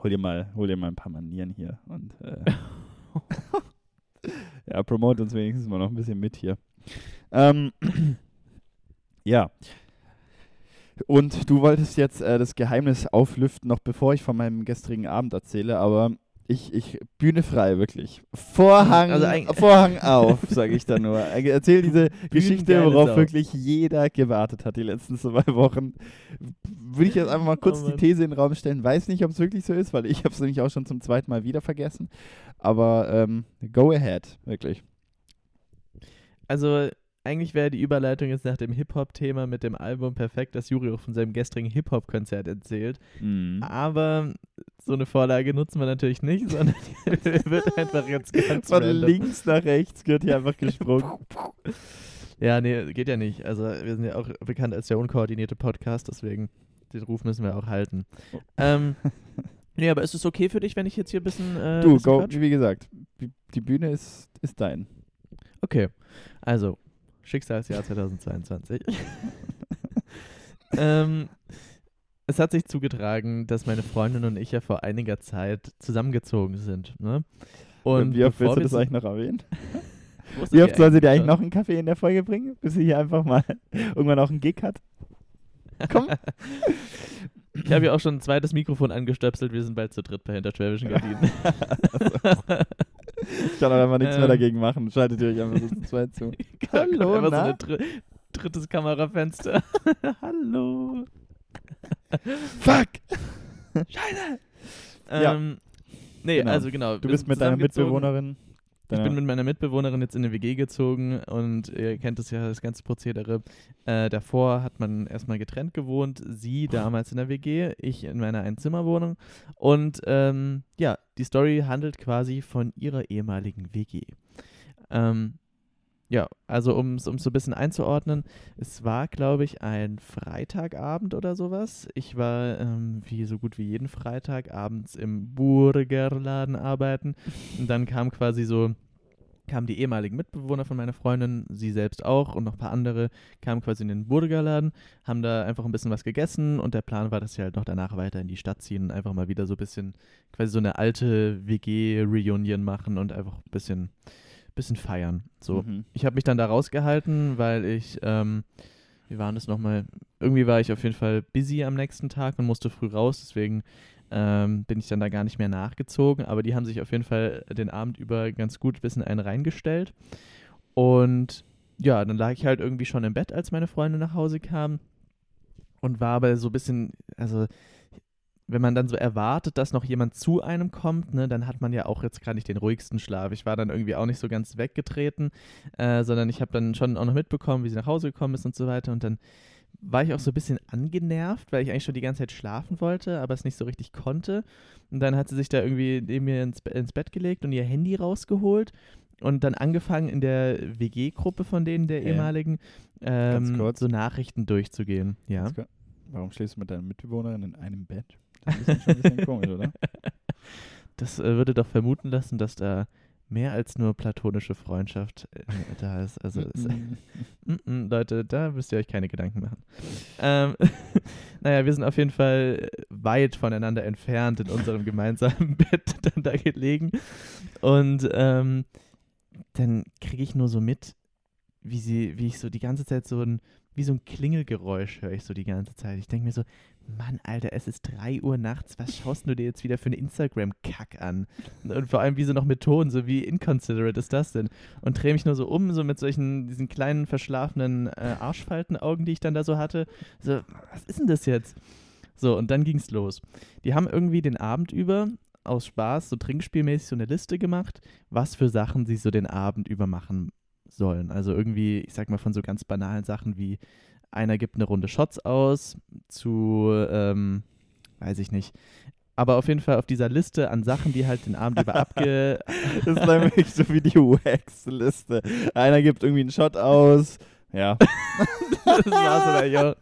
hol, dir mal, hol dir mal ein paar Manieren hier und äh, *laughs* ja, promote uns wenigstens mal noch ein bisschen mit hier. Ähm, *clears throat* ja. Und du wolltest jetzt äh, das Geheimnis auflüften, noch bevor ich von meinem gestrigen Abend erzähle, aber ich, ich Bühne frei, wirklich. Vorhang, Also *laughs* Vorhang auf, sage ich da nur. Äh, Erzähl diese Geschichte, worauf wirklich jeder gewartet hat die letzten zwei Wochen. Würde ich jetzt einfach mal kurz Oh die. These in den Raum stellen. Weiß nicht, ob es wirklich so ist, weil ich habe es nämlich auch schon zum zweiten Mal wieder vergessen. Aber ähm, go ahead, wirklich. Also eigentlich wäre die Überleitung jetzt nach dem Hip-Hop-Thema mit dem Album perfekt, dass Juri auch von seinem gestrigen Hip-Hop-Konzert erzählt. Mhm. Aber so eine Vorlage nutzen wir natürlich nicht, *laughs* sondern die wird einfach jetzt ganz Von random. links nach rechts wird hier einfach gesprungen. *laughs* Ja, nee, geht ja nicht. Also wir sind ja auch bekannt als der unkoordinierte Podcast, deswegen den Ruf müssen wir auch halten. Oh. Ähm, *laughs* nee, aber ist es okay für dich, wenn ich jetzt hier ein bisschen äh, du, bisschen go, wie gesagt, die- die Bühne ist, ist dein. Okay, also Schicksalsjahr 2022. *laughs* ähm, es hat sich zugetragen, dass meine Freundin und ich ja vor einiger Zeit zusammengezogen sind. Ne? Und wie oft willst du das eigentlich noch erwähnen? *laughs* Wie oft soll sie dir eigentlich noch einen Kaffee in der Folge bringen, bis sie hier einfach mal *laughs* irgendwann auch einen Gig hat? Komm. Ich habe ja auch schon ein zweites Mikrofon angestöpselt. Wir sind bald zu dritt bei Hinterschwäbischen Gardinen. Ich kann auch einfach nichts mehr Ähm. dagegen machen. Schaltet ihr euch einfach so zu zweit zu. *laughs* Hallo, Einfach so na? ein dr drittes Kamerafenster. *laughs* Hallo. Fuck! Ja. Ähm, nee, Genau. also genau. Du bist mit deiner. Mitbewohnerin. Ich bin mit meiner Mitbewohnerin jetzt in eine WG gezogen und ihr kennt es ja, das ganze Prozedere. Äh, davor hat man erstmal getrennt gewohnt. Sie damals in der WG, ich in meiner Einzimmerwohnung. Und ähm, ja, die Story handelt quasi von ihrer ehemaligen WG. Ähm, ja, also um es so ein bisschen einzuordnen, es war, glaube ich, ein Freitagabend oder sowas. Ich war ähm, wie so gut wie jeden Freitag abends im Burgerladen arbeiten. Und dann kam quasi so, kamen die ehemaligen Mitbewohner von meiner Freundin, sie selbst auch und noch ein paar andere, kamen quasi in den Burgerladen, haben da einfach ein bisschen was gegessen und der Plan war, dass sie halt noch danach weiter in die Stadt ziehen und einfach mal wieder so ein bisschen, quasi so eine alte WG-Reunion machen und einfach ein bisschen, bisschen feiern. So. Mhm. Ich habe mich dann da rausgehalten, weil ich, ähm, wie waren das nochmal? Irgendwie war ich auf jeden Fall busy am nächsten Tag und musste früh raus, deswegen ähm, bin ich dann da gar nicht mehr nachgezogen. Aber die haben sich auf jeden Fall den Abend über ganz gut bis in einen reingestellt. Und ja, dann lag ich halt irgendwie schon im Bett, als meine Freundin nach Hause kam und war aber so ein bisschen, also wenn man dann so erwartet, dass noch jemand zu einem kommt, ne, dann hat man ja auch jetzt gerade nicht den ruhigsten Schlaf. Ich war dann irgendwie auch nicht so ganz weggetreten, äh, sondern ich habe dann schon auch noch mitbekommen, wie sie nach Hause gekommen ist und so weiter. Und dann war ich auch so ein bisschen angenervt, weil ich eigentlich schon die ganze Zeit schlafen wollte, aber es nicht so richtig konnte. Und dann hat sie sich da irgendwie neben mir ins, ins Bett gelegt und ihr Handy rausgeholt und dann angefangen in der WG-Gruppe von denen, der Ja. ehemaligen, ähm, kurz. so Nachrichten durchzugehen. Ja. Warum schläfst du mit deiner Mitbewohnerin in einem Bett? Das ist schon ein bisschen komisch, oder? *laughs* Das äh, würde doch vermuten lassen, dass da mehr als nur platonische Freundschaft äh, da ist. Also es, Mhm. *laughs* Mm, mm, Leute, da müsst ihr euch keine Gedanken machen. Ähm, *laughs* naja, wir sind auf jeden Fall weit voneinander entfernt in unserem gemeinsamen Bett dann da gelegen. Und ähm, dann kriege ich nur so mit, wie sie, wie ich so die ganze Zeit so ein, wie so ein Klingelgeräusch höre ich so die ganze Zeit. Ich denke mir so, Mann, Alter, es ist 3 Uhr nachts, was schaust du dir jetzt wieder für einen Instagram-Kack an? Und vor allem, wie so noch mit Ton, so wie inconsiderate ist das denn? Und drehe mich nur so um, so mit solchen, diesen kleinen verschlafenen äh, Arschfaltenaugen, die ich dann da so hatte. So, was ist denn das jetzt? So, und dann ging's los. Die haben irgendwie den Abend über aus Spaß, so trinkspielmäßig, so eine Liste gemacht, was für Sachen sie so den Abend über machen sollen. Also irgendwie, ich sag mal, von so ganz banalen Sachen wie einer gibt eine Runde Shots aus zu, ähm, weiß ich nicht. Aber auf jeden Fall auf dieser Liste an Sachen, die halt den Abend über abge... *laughs* Das ist nämlich so wie die Wax-Liste. Einer gibt irgendwie einen Shot aus. Ja. *laughs* das war's oder jo.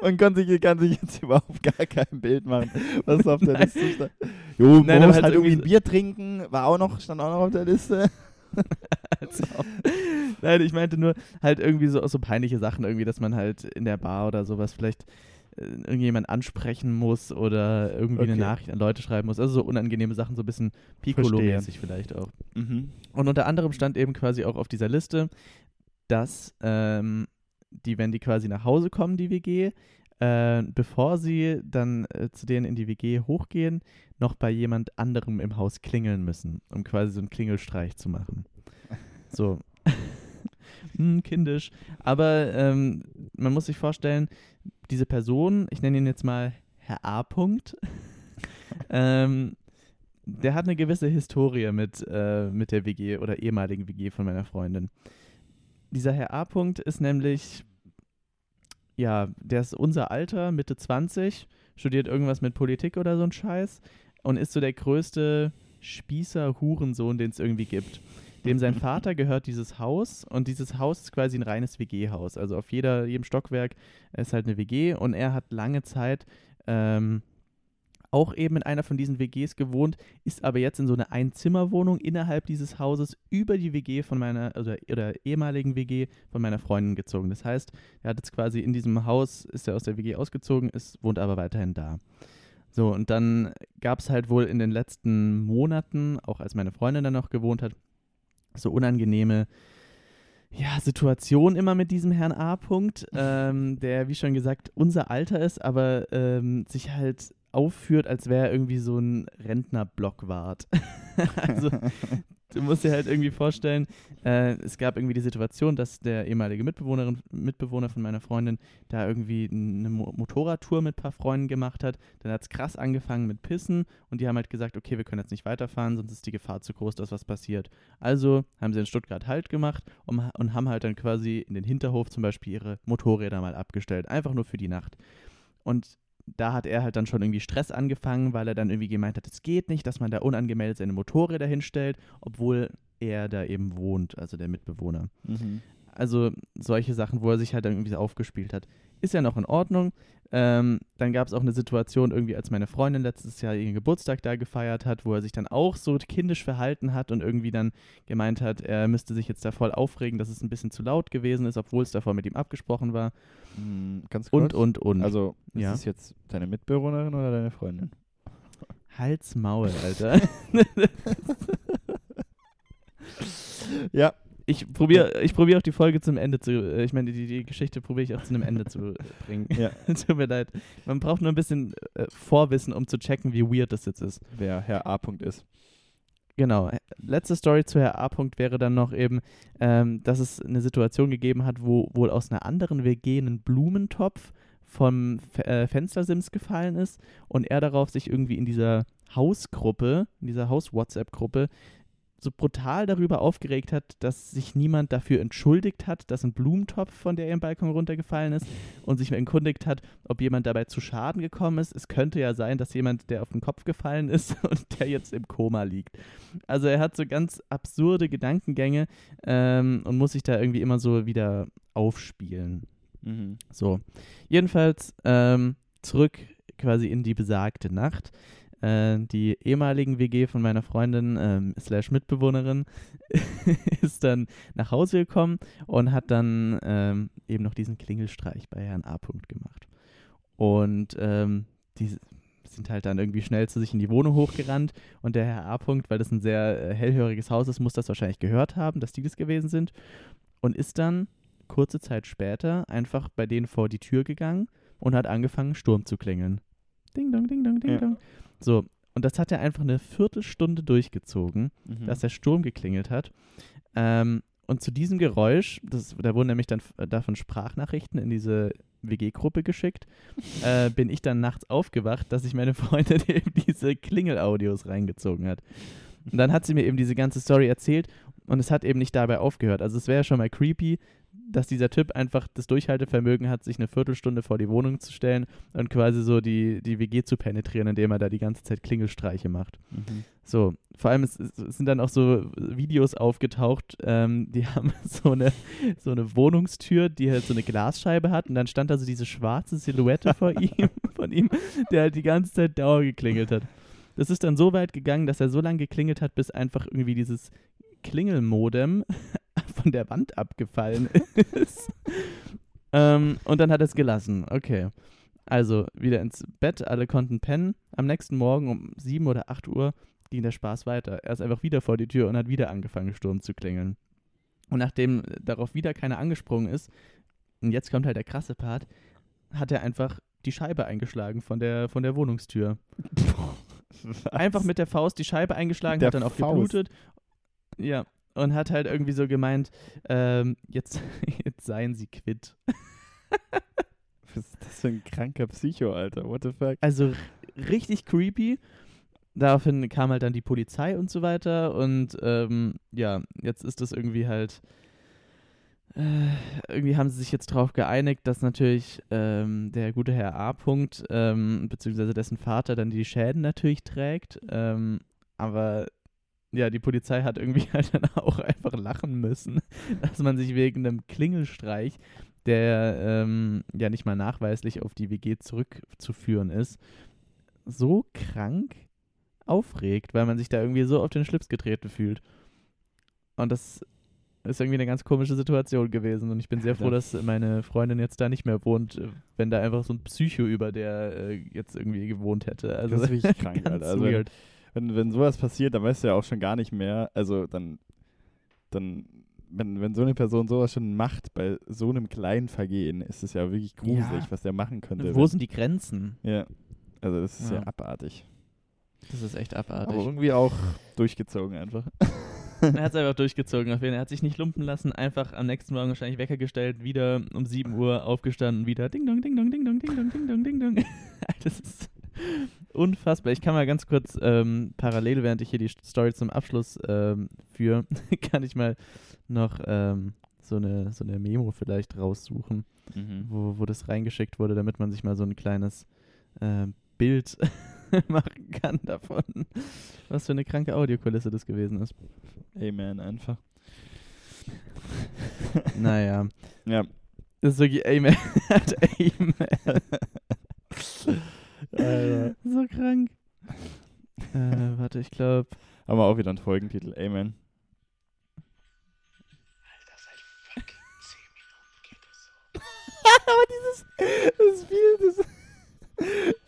Man kann sich, kann sich jetzt überhaupt gar kein Bild machen, was auf der Nein. Liste steht. Jo, man muss halt halt irgendwie ein Bier trinken, war auch noch, stand auch noch auf der Liste. *laughs* Nein, ich meinte nur halt irgendwie so, so peinliche Sachen, irgendwie, dass man halt in der Bar oder sowas vielleicht äh, irgendjemand ansprechen muss oder irgendwie eine Okay. Nachricht an Leute schreiben muss. Also so unangenehme Sachen, so ein bisschen Piccolo-mäßig vielleicht auch. Mhm. Und unter anderem stand eben quasi auch auf dieser Liste, dass ähm, die, wenn die quasi nach Hause kommen, die WG, äh, bevor sie dann äh, zu denen in die WG hochgehen, noch bei jemand anderem im Haus klingeln müssen, um quasi so einen Klingelstreich zu machen. *laughs* So. hm, kindisch. Aber ähm, man muss sich vorstellen, diese Person, ich nenne ihn jetzt mal Herr A. Punkt, *laughs* ähm, der hat eine gewisse Historie mit, äh, mit der WG oder ehemaligen WG von meiner Freundin. Dieser Herr A. Punkt ist nämlich, ja, der ist unser Alter, Mitte 20, studiert irgendwas mit Politik oder so ein Scheiß und ist so der größte Spießer-Hurensohn, den es irgendwie gibt. Dem sein *laughs* Vater gehört dieses Haus und dieses Haus ist quasi ein reines WG-Haus. Also auf jeder, jedem Stockwerk ist halt eine WG und er hat lange Zeit ähm, auch eben in einer von diesen WGs gewohnt, ist aber jetzt in so eine Einzimmerwohnung innerhalb dieses Hauses über die WG von meiner, oder, oder ehemaligen WG von meiner Freundin gezogen. Das heißt, er hat jetzt quasi in diesem Haus, ist er aus der WG ausgezogen, ist, wohnt aber weiterhin da. So, und dann gab es halt wohl in den letzten Monaten, auch als meine Freundin dann noch gewohnt hat, so unangenehme ja, Situation immer mit diesem Herrn A. Punkt, *laughs* ähm, der, wie schon gesagt, unser Alter ist, aber ähm, sich halt aufführt, als wäre er irgendwie so ein Rentner-Blockwart. *laughs* also, du musst dir halt irgendwie vorstellen, äh, es gab irgendwie die Situation, dass der ehemalige Mitbewohnerin, Mitbewohner von meiner Freundin da irgendwie eine Mo Motorradtour mit ein paar Freunden gemacht hat. Dann hat es krass angefangen mit Pissen und die haben halt gesagt, okay, wir können jetzt nicht weiterfahren, sonst ist die Gefahr zu groß, dass was passiert. Also haben sie in Stuttgart Halt gemacht und, und haben halt dann quasi in den Hinterhof zum Beispiel ihre Motorräder mal abgestellt, einfach nur für die Nacht. Und da hat er halt dann schon irgendwie Stress angefangen, weil er dann irgendwie gemeint hat, es geht nicht, dass man da unangemeldet seine Motorräder hinstellt, obwohl er da eben wohnt, also der Mitbewohner. Mhm. Also solche Sachen, wo er sich halt dann irgendwie so aufgespielt hat. Ist ja noch in Ordnung. Ähm, dann gab es auch eine Situation irgendwie, als meine Freundin letztes Jahr ihren Geburtstag da gefeiert hat, wo er sich dann auch so kindisch verhalten hat und irgendwie dann gemeint hat, er müsste sich jetzt da voll aufregen, dass es ein bisschen zu laut gewesen ist, obwohl es davor mit ihm abgesprochen war. Mhm. Ganz kurz. Und, und, und. Also, ist Ja. es jetzt deine Mitbewohnerin oder deine Freundin? Hals Maul, Alter. *laughs* *laughs* Ja. Ich probiere ich probier auch die Folge zum Ende zu, äh, ich meine, die, die Geschichte probiere ich auch zu einem Ende zu *laughs* bringen. Ja. *laughs* Tut mir leid. Man braucht nur ein bisschen äh, Vorwissen, um zu checken, wie weird das jetzt ist. Wer Herr A. Punkt ist. Genau. Letzte Story zu Herr A. Punkt wäre dann noch eben, ähm, dass es eine Situation gegeben hat, wo wohl aus einer anderen WG ein Blumentopf vom F äh, Fenstersims gefallen ist und er darauf sich irgendwie in dieser Hausgruppe, in dieser Haus-WhatsApp-Gruppe so brutal darüber aufgeregt hat, dass sich niemand dafür entschuldigt hat, dass ein Blumentopf von der im Balkon runtergefallen ist und sich erkundigt hat, ob jemand dabei zu Schaden gekommen ist. Es könnte ja sein, dass jemand, der auf den Kopf gefallen ist *laughs* und der jetzt im Koma liegt. Also er hat so ganz absurde Gedankengänge ähm, und muss sich da irgendwie immer so wieder aufspielen. Mhm. So, jedenfalls ähm, zurück quasi in die besagte Nacht. Äh, die ehemaligen WG von meiner Freundin ähm, slash Mitbewohnerin *laughs* ist dann nach Hause gekommen und hat dann ähm, eben noch diesen Klingelstreich bei Herrn A. -Punkt gemacht. Und ähm, die sind halt dann irgendwie schnell zu sich in die Wohnung hochgerannt und der Herr A. -Punkt, weil das ein sehr äh, hellhöriges Haus ist, muss das wahrscheinlich gehört haben, dass die das gewesen sind und ist dann kurze Zeit später einfach bei denen vor die Tür gegangen und hat angefangen, Sturm zu klingeln. Ding dong, ding dong, ding Ja. dong. So, und das hat er einfach eine Viertelstunde durchgezogen, Mhm. dass der Sturm geklingelt hat. Ähm, und zu diesem Geräusch, das, da wurden nämlich dann f- davon Sprachnachrichten in diese WG-Gruppe geschickt, *laughs* äh, bin ich dann nachts aufgewacht, dass sich meine Freundin *laughs* eben diese Klingelaudios reingezogen hat. Und dann hat sie mir eben diese ganze Story erzählt und es hat eben nicht dabei aufgehört. Also es wäre ja schon mal creepy, dass dieser Typ einfach das Durchhaltevermögen hat, sich eine Viertelstunde vor die Wohnung zu stellen und quasi so die, die WG zu penetrieren, indem er da die ganze Zeit Klingelstreiche macht. Mhm. So, vor allem es, es sind dann auch so Videos aufgetaucht, ähm, die *laughs* haben so eine, so eine Wohnungstür, die halt so eine Glasscheibe hat und dann stand da so diese schwarze Silhouette vor *laughs* ihm, von ihm, der halt die ganze Zeit Dauer geklingelt hat. Das ist dann so weit gegangen, dass er so lange geklingelt hat, bis einfach irgendwie dieses Klingelmodem *laughs* von der Wand abgefallen ist. *laughs* ähm, und dann hat er es gelassen. Okay. Also wieder ins Bett, alle konnten pennen. Am nächsten Morgen um 7 oder 8 Uhr ging der Spaß weiter. Er ist einfach wieder vor die Tür und hat wieder angefangen, Sturm zu klingeln. Und nachdem darauf wieder keiner angesprungen ist, und jetzt kommt halt der krasse Part, hat er einfach die Scheibe eingeschlagen von der, von der Wohnungstür. *laughs* Einfach mit der Faust die Scheibe eingeschlagen, Der hat dann auch Faust. geblutet. Ja, und hat halt irgendwie so gemeint, ähm, jetzt, *laughs* jetzt seien sie quitt. *laughs* Was ist das für ein kranker Psycho, Alter? What the fuck? Also richtig creepy. Daraufhin kam halt dann die Polizei und so weiter. Und ähm, ja, jetzt ist das irgendwie halt. Äh, irgendwie haben sie sich jetzt darauf geeinigt, dass natürlich ähm, der gute Herr A. Punkt, ähm, beziehungsweise dessen Vater dann die Schäden natürlich trägt. Ähm, aber ja, die Polizei hat irgendwie *laughs* halt dann auch einfach lachen müssen, *laughs* dass man sich wegen einem Klingelstreich, der ähm, ja nicht mal nachweislich auf die WG zurückzuführen ist, so krank aufregt, weil man sich da irgendwie so auf den Schlips getreten fühlt. Und das ist irgendwie eine ganz komische Situation gewesen und ich bin sehr froh, dass meine Freundin jetzt da nicht mehr wohnt, wenn da einfach so ein Psycho über der äh, jetzt irgendwie gewohnt hätte. Also Das ist wirklich *laughs* krank, Alter. Also weird. Wenn, wenn sowas passiert, dann weißt du ja auch schon gar nicht mehr. Also dann, dann wenn, wenn so eine Person sowas schon macht bei so einem kleinen Vergehen, ist es ja wirklich gruselig, Ja. was der machen könnte. Wo wenn- sind die Grenzen? ja. Also das ist ja, Ja. abartig. Das ist echt Aber abartig. irgendwie auch durchgezogen einfach. *laughs* Er hat es einfach durchgezogen. Auf jeden Fall. Er hat sich nicht lumpen lassen, einfach am nächsten Morgen wahrscheinlich Wecker gestellt, wieder um 7 Uhr aufgestanden, wieder Ding Dong, Ding Dong, Ding Dong, Ding Dong, Ding Dong, Ding Dong. *laughs* das ist unfassbar. Ich kann mal ganz kurz ähm, parallel, während ich hier die Story zum Abschluss ähm, führe, *laughs* kann ich mal noch ähm, so, eine, so eine Memo vielleicht raussuchen, Mhm. wo, wo das reingeschickt wurde, damit man sich mal so ein kleines äh, Bild *laughs* machen kann davon, was für eine kranke Audiokulisse das gewesen ist. Amen einfach. Naja, Ja. das ist wirklich Amen. *laughs* Amen. Alter. so krank. Äh, warte, ich glaube. Haben wir auch wieder einen Folgentitel. Amen. *laughs* Aber dieses, das viel, das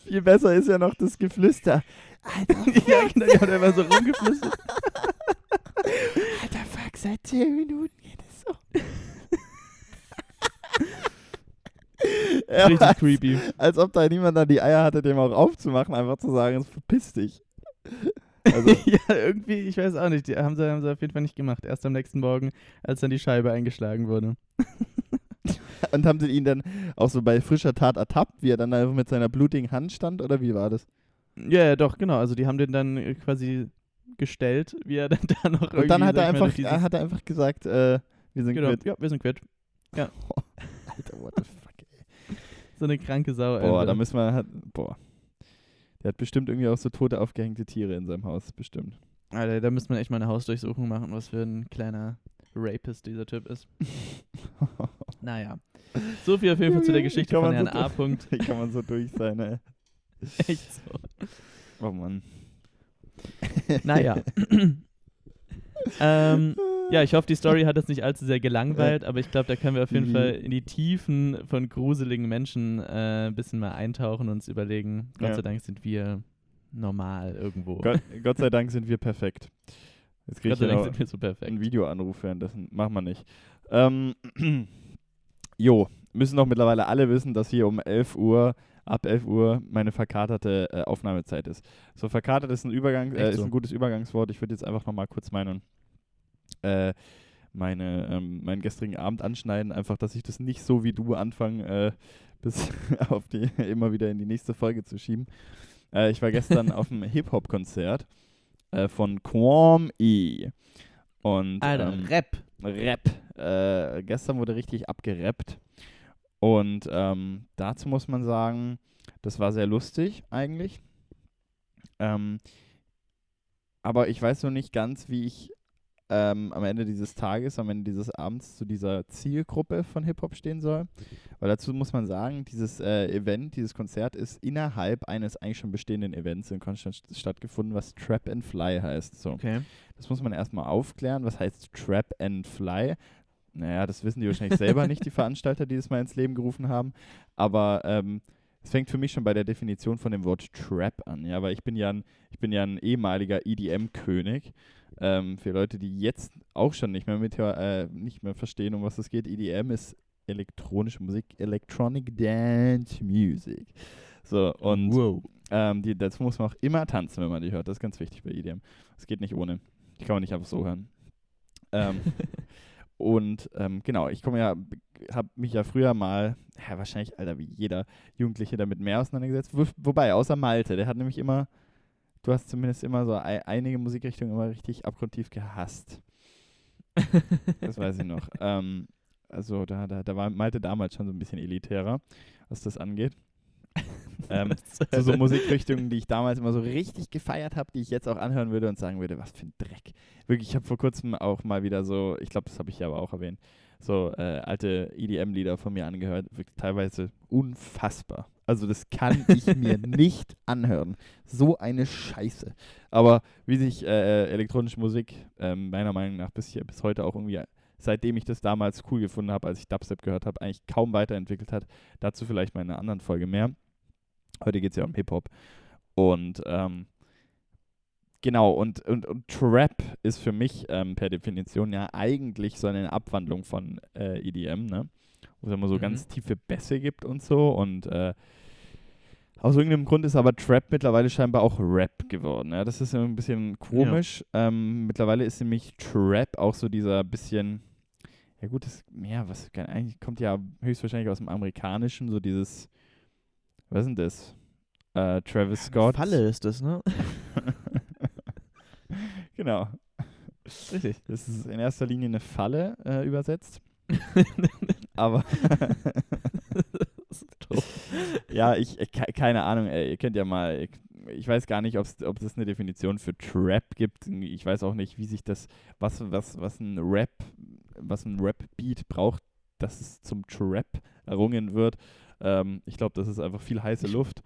viel besser ist ja noch das Geflüster. Alter, *laughs* ja, genau, der hat einfach so rumgeflüstert. *laughs* Alter, fuck, seit 10 Minuten geht es so. *laughs* ja, Richtig als, creepy. als ob da niemand da die Eier hatte, dem auch aufzumachen, einfach zu sagen, verpiss dich. Also, *laughs* ja, irgendwie, ich weiß auch nicht. Die haben sie, haben sie auf jeden Fall nicht gemacht. Erst am nächsten Morgen, als dann die Scheibe eingeschlagen wurde. *laughs* und haben sie ihn dann auch so bei frischer Tat ertappt, wie er dann einfach mit seiner blutigen Hand stand, oder wie war das? Ja, ja, doch, genau. Also die haben den dann äh, quasi gestellt, wie er dann da noch Und dann hat er mal, einfach, er hat er einfach gesagt, äh, wir sind genau, quitt. ja, wir sind quitt. Alter, what the fuck. *laughs* So eine kranke Sau. Boah, einfach. da müssen wir, halt, boah. Der hat bestimmt irgendwie auch so tote, aufgehängte Tiere in seinem Haus, bestimmt. Alter, da müsste man echt mal eine Hausdurchsuchung machen, was für ein kleiner Rapist dieser Typ ist. *laughs* Naja. So viel auf jeden Fall zu der Geschichte von Herrn so A. *laughs* Punkt. Kann man so durch sein, ey? Echt so. Oh Mann. Naja. Ähm, ja, ich hoffe, die Story hat es nicht allzu sehr gelangweilt, aber ich glaube, da können wir auf jeden Die- Fall in die Tiefen von gruseligen Menschen äh, ein bisschen mal eintauchen und uns überlegen, Gott Ja. sei Dank sind wir normal irgendwo. Gott, *laughs* Gott sei Dank sind wir perfekt. Jetzt kriege Gott ich sei ja Dank sind wir so perfekt. einen Videoanruf währenddessen. Machen wir nicht. Ähm, *clears throat* jo, müssen doch mittlerweile alle wissen, dass hier um 11 Uhr, ab 11 Uhr, meine verkaterte äh, Aufnahmezeit ist. So, verkatert ist ein Übergang, äh, ist so? ein gutes Übergangswort. Ich würde jetzt einfach nochmal kurz meinen, äh, meine, ähm, meinen gestrigen Abend anschneiden. Einfach, dass ich das nicht so wie du anfange, äh, *laughs* bis *laughs* auf die, immer wieder in die nächste Folge zu schieben. Äh, ich war gestern *laughs* auf einem Hip-Hop-Konzert äh, von Quam E. Und, Alter, ähm, Rap. Rap. Äh, gestern wurde richtig abgerappt. Und ähm, dazu muss man sagen, das war sehr lustig eigentlich. Ähm, aber ich weiß noch nicht ganz, wie ich ähm, am Ende dieses Tages, am Ende dieses Abends zu dieser Zielgruppe von Hip-Hop stehen soll. Weil dazu muss man sagen, dieses äh, Event, dieses Konzert ist innerhalb eines eigentlich schon bestehenden Events in Konstanz stattgefunden, was Trap and Fly heißt. So. Okay. Das muss man erstmal aufklären. Was heißt Trap and Fly? Naja, das wissen die wahrscheinlich selber nicht, die *laughs* Veranstalter, die das mal ins Leben gerufen haben. Aber ähm, es fängt für mich schon bei der Definition von dem Wort Trap an, ja, weil ich bin ja ein, ich bin ja ein ehemaliger EDM-König. Ähm, für Leute, die jetzt auch schon nicht mehr mit äh, nicht mehr verstehen, um was es geht, EDM ist elektronische Musik, Electronic Dance Music. So, und wow. ähm, die, dazu muss man auch immer tanzen, wenn man die hört. Das ist ganz wichtig bei EDM. Das geht nicht ohne. Die kann man nicht einfach so hören. Ähm, *laughs* und ähm, genau, ich komme ja, habe mich ja früher mal, ja, wahrscheinlich, Alter, wie jeder Jugendliche damit mehr auseinandergesetzt. Wo, wobei, außer Malte, der hat nämlich immer, du hast zumindest immer so ei, einige Musikrichtungen immer richtig abgrundtief gehasst. Das weiß ich noch. *laughs* ähm, also da, da, da war Malte damals schon so ein bisschen elitärer, was das angeht. Ähm, *laughs* so, so Musikrichtungen, die ich damals immer so richtig gefeiert habe, die ich jetzt auch anhören würde und sagen würde, was für ein Dreck. Wirklich, ich habe vor kurzem auch mal wieder so, ich glaube, das habe ich ja aber auch erwähnt, so äh, alte EDM-Lieder von mir angehört, wirklich teilweise unfassbar. Also das kann ich mir *laughs* nicht anhören. So eine Scheiße. Aber wie sich äh, elektronische Musik ähm, meiner Meinung nach bis, hier, bis heute auch irgendwie, seitdem ich das damals cool gefunden habe, als ich Dubstep gehört habe, eigentlich kaum weiterentwickelt hat. Dazu vielleicht mal in einer anderen Folge mehr. Heute geht es ja um Hip-Hop. Und ähm, genau, und, und, und Trap ist für mich ähm, per Definition ja eigentlich so eine Abwandlung von äh, EDM, ne? Wo es immer so Mhm. ganz tiefe Bässe gibt und so. Und äh, aus irgendeinem Grund ist aber Trap mittlerweile scheinbar auch Rap geworden. Ja? Das ist ein bisschen komisch. Ähm, mittlerweile ist nämlich Trap auch so dieser bisschen, ja gut, das, ja, was eigentlich kommt ja höchstwahrscheinlich aus dem Amerikanischen, so dieses, was ist denn das? Äh, Travis Scott. Falle ist das, ne? *laughs* genau. Richtig. Das ist in erster Linie eine Falle äh, übersetzt. *laughs* Aber *laughs* ja, ich, äh, ke- keine Ahnung, ey, ihr könnt ja mal, ich, ich weiß gar nicht, ob es eine Definition für Trap gibt. Ich weiß auch nicht, wie sich das, was, was, was ein Rap, was ein Rap-Beat braucht, dass es zum Trap errungen wird. Ähm, ich glaube, das ist einfach viel heiße Luft.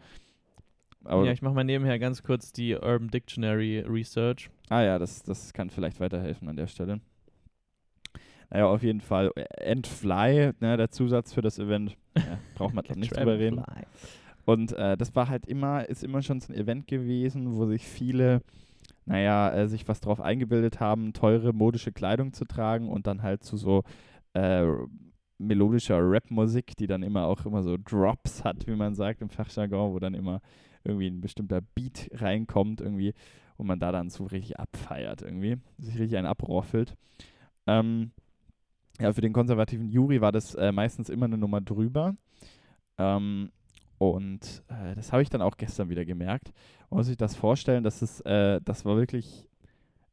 Aber, ja, ich mache mal nebenher ganz kurz die Urban Dictionary Research. ah ja, das, das kann vielleicht weiterhelfen an der Stelle. Naja, auf jeden Fall. Endfly, ne, der Zusatz für das Event. Ja, braucht man *laughs* nicht drüber reden. Tramfly. Und äh, das war halt immer, ist immer schon so ein Event gewesen, wo sich viele, naja, äh, sich was drauf eingebildet haben, teure modische Kleidung zu tragen und dann halt zu so äh, melodischer Rap-Musik, die dann immer auch immer so Drops hat, wie man sagt im Fachjargon, wo dann immer irgendwie ein bestimmter Beat reinkommt irgendwie und man da dann so richtig abfeiert irgendwie, sich richtig einen abroffelt. Ähm, ja, für den konservativen Jury war das äh, meistens immer eine Nummer drüber. Ähm, und äh, das habe ich dann auch gestern wieder gemerkt. Man muss sich das vorstellen, dass es, äh, das war wirklich,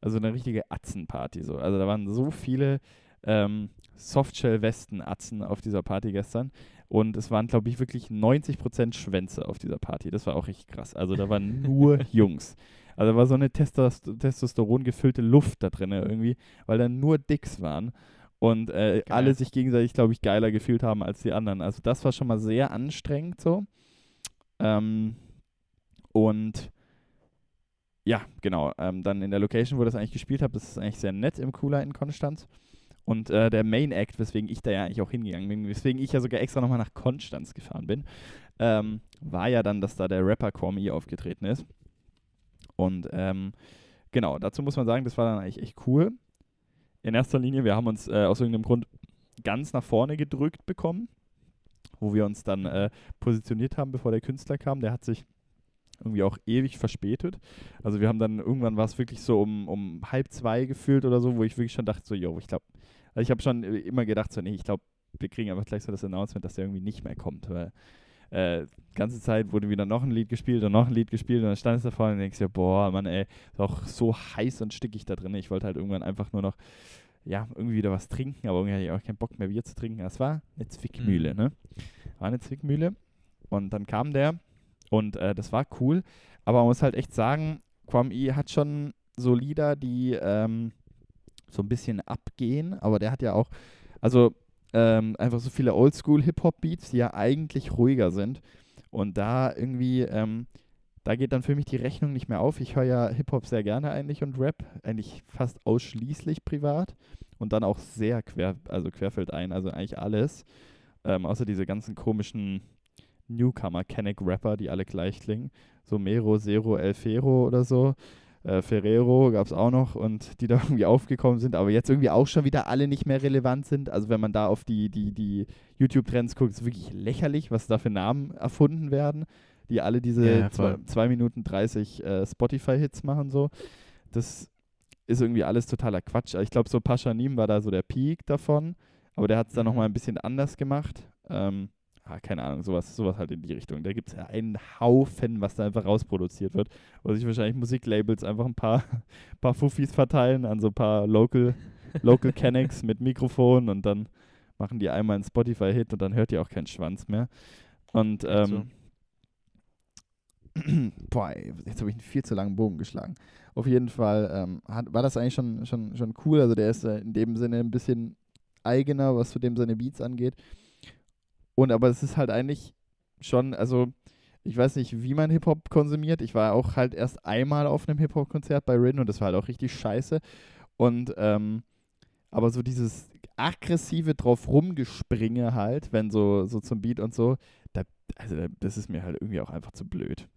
also eine richtige Atzenparty so. Also da waren so viele ähm, Softshell-Westen-Atzen auf dieser Party gestern. Und es waren, glaube ich, wirklich 90% Schwänze auf dieser Party. Das war auch richtig krass. Also da waren *laughs* nur Jungs. Also da war so eine Testost Testosteron gefüllte Luft da drin irgendwie, weil da nur Dicks waren und äh, alle sich gegenseitig, glaube ich, geiler gefühlt haben als die anderen. Also das war schon mal sehr anstrengend so. Ähm, und ja, genau. Ähm, dann in der Location, wo das eigentlich gespielt habe, das ist eigentlich sehr nett im Cooler in Konstanz. Und äh, der Main Act, weswegen ich da ja eigentlich auch hingegangen bin, weswegen ich ja sogar extra nochmal nach Konstanz gefahren bin, ähm, war ja dann, dass da der Rapper Kwame aufgetreten ist. Und ähm, genau, dazu muss man sagen, das war dann eigentlich echt cool. In erster Linie, wir haben uns äh, aus irgendeinem Grund ganz nach vorne gedrückt bekommen, wo wir uns dann äh, positioniert haben, bevor der Künstler kam. Der hat sich irgendwie auch ewig verspätet. Also wir haben dann, irgendwann war es wirklich so um, um halb zwei gefühlt oder so, wo ich wirklich schon dachte, so, yo, ich glaube, also ich habe schon immer gedacht, so, nee, ich glaube, wir kriegen einfach gleich so das Announcement, dass der irgendwie nicht mehr kommt, weil äh, ganze Zeit wurde wieder noch ein Lied gespielt und noch ein Lied gespielt und dann stand es da vorne und denkst dir, boah, Mann, ey, ist auch so heiß und stickig da drin. Ich wollte halt irgendwann einfach nur noch, ja, irgendwie wieder was trinken, aber irgendwie hatte ich auch keinen Bock mehr Bier zu trinken. Es war eine Zwickmühle, mhm. ne? War eine Zwickmühle. Und dann kam der und äh, das war cool. Aber man muss halt echt sagen, Kwam I hat schon so Lieder, die ähm, so ein bisschen abgehen, aber der hat ja auch, also ähm, einfach so viele Oldschool-Hip-Hop-Beats, die ja eigentlich ruhiger sind. Und da irgendwie, ähm, da geht dann für mich die Rechnung nicht mehr auf. Ich höre ja Hip-Hop sehr gerne eigentlich und Rap, eigentlich fast ausschließlich privat und dann auch sehr quer, also querfeldein, also eigentlich alles. Ähm, außer diese ganzen komischen Newcomer, Kenneck-Rapper, die alle gleich klingen. So Mero, Zero, El Fero oder so äh, Ferrero gab es auch noch und die da *laughs* irgendwie aufgekommen sind, aber jetzt irgendwie auch schon wieder alle nicht mehr relevant sind. Also wenn man da auf die, die, die YouTube-Trends guckt, ist es wirklich lächerlich, was da für Namen erfunden werden, die alle diese 2 ja, Minuten 30 äh, Spotify-Hits machen so. Das ist irgendwie alles totaler Quatsch. Ich glaube, so Paschanim war da so der Peak davon, aber der hat es dann mhm. nochmal ein bisschen anders gemacht. Ähm, ah, keine Ahnung, sowas, sowas halt in die Richtung. Da gibt es ja einen Haufen, was da einfach rausproduziert wird, wo sich wahrscheinlich Musiklabels einfach ein paar, *laughs* paar Fuffis verteilen an so ein paar Local, Local *laughs* Canics mit Mikrofon und dann machen die einmal einen Spotify-Hit und dann hört ihr auch keinen Schwanz mehr. Und ähm, so. *clears throat* boah, jetzt habe ich einen viel zu langen Bogen geschlagen. Auf jeden Fall ähm, hat, war das eigentlich schon, schon, schon cool. Also der ist äh, in dem Sinne ein bisschen eigener, was zu dem seine Beats angeht. Und aber es ist halt eigentlich schon, also ich weiß nicht, wie man Hip-Hop konsumiert. Ich war auch halt erst einmal auf einem Hip-Hop-Konzert bei Rin und das war halt auch richtig scheiße. Und ähm, aber so dieses aggressive drauf rumgespringe halt, wenn so, so zum Beat und so, da, also das ist mir halt irgendwie auch einfach zu blöd.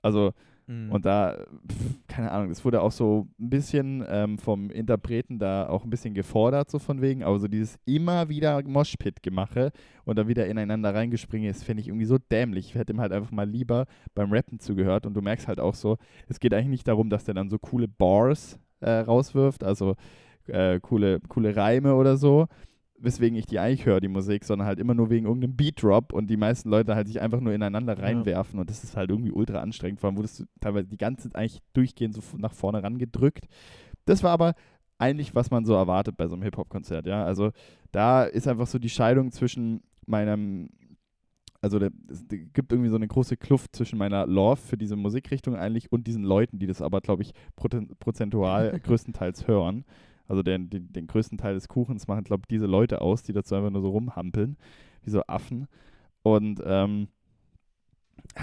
Also Mhm. Und da, pf, keine Ahnung, das wurde auch so ein bisschen ähm, vom Interpreten da auch ein bisschen gefordert, so von wegen. Aber so dieses immer wieder Moshpit-Gemache und dann wieder ineinander reingespringen ist, finde ich irgendwie so dämlich. Ich hätte ihm halt einfach mal lieber beim Rappen zugehört. Und du merkst halt auch so, es geht eigentlich nicht darum, dass der dann so coole Bars äh, rauswirft, also äh, coole, coole Reime oder so, weswegen ich die eigentlich höre, die Musik, sondern halt immer nur wegen irgendeinem Beat-Drop und die meisten Leute halt sich einfach nur ineinander reinwerfen ja. und das ist halt irgendwie ultra anstrengend. Vor allem wurdest du teilweise die ganze Zeit eigentlich durchgehend so nach vorne rangedrückt. Das war aber eigentlich, was man so erwartet bei so einem Hip-Hop-Konzert, ja. Also da ist einfach so die Scheidung zwischen meinem, also es gibt irgendwie so eine große Kluft zwischen meiner Love für diese Musikrichtung eigentlich und diesen Leuten, die das aber, glaube ich, prozentual *laughs* größtenteils hören. Also den, den, den größten Teil des Kuchens machen, glaube ich, diese Leute aus, die dazu einfach nur so rumhampeln, wie so Affen. Und ähm,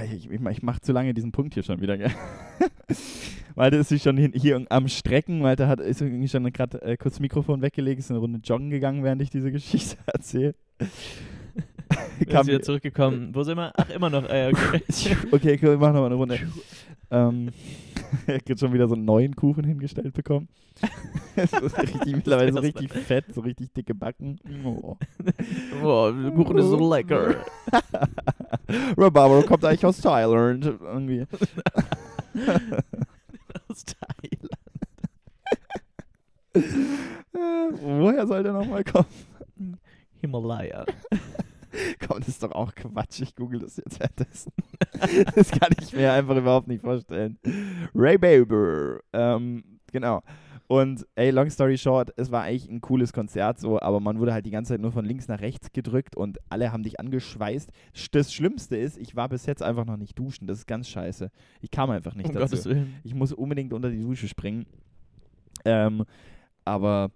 ich, ich, ich mache zu lange diesen Punkt hier schon wieder, gell? *laughs* Malte ist sich schon hier am Strecken. Malte hat, ist irgendwie schon gerade äh, kurz das Mikrofon weggelegt, ist eine Runde joggen gegangen, während ich diese Geschichte *laughs* erzähle. *laughs* Kam wieder zurückgekommen. Wo sind wir? Ach, immer noch. Äh, okay. okay, cool, wir machen nochmal eine Runde. ähm, *laughs* er hat schon wieder so einen neuen Kuchen hingestellt bekommen. *laughs* *laughs* so richtig, mittlerweile so richtig fett, so richtig dicke Backen. Oh. oh, der Kuchen ist so lecker. Rhabarber kommt eigentlich aus Thailand. Irgendwie. aus Thailand. Woher soll der nochmal kommen? Himalaya. *laughs* Komm, das ist doch auch Quatsch. Ich google das jetzt währenddessen. *laughs* das kann ich mir einfach überhaupt nicht vorstellen. Ray Baber. Ähm, genau. Und ey, long story short, es war eigentlich ein cooles Konzert so, aber man wurde halt die ganze Zeit nur von links nach rechts gedrückt und alle haben dich angeschweißt. Das Schlimmste ist, ich war bis jetzt einfach noch nicht duschen. Das ist ganz scheiße. Ich kam einfach nicht um dazu. Ich muss unbedingt unter die Dusche springen. Ähm, aber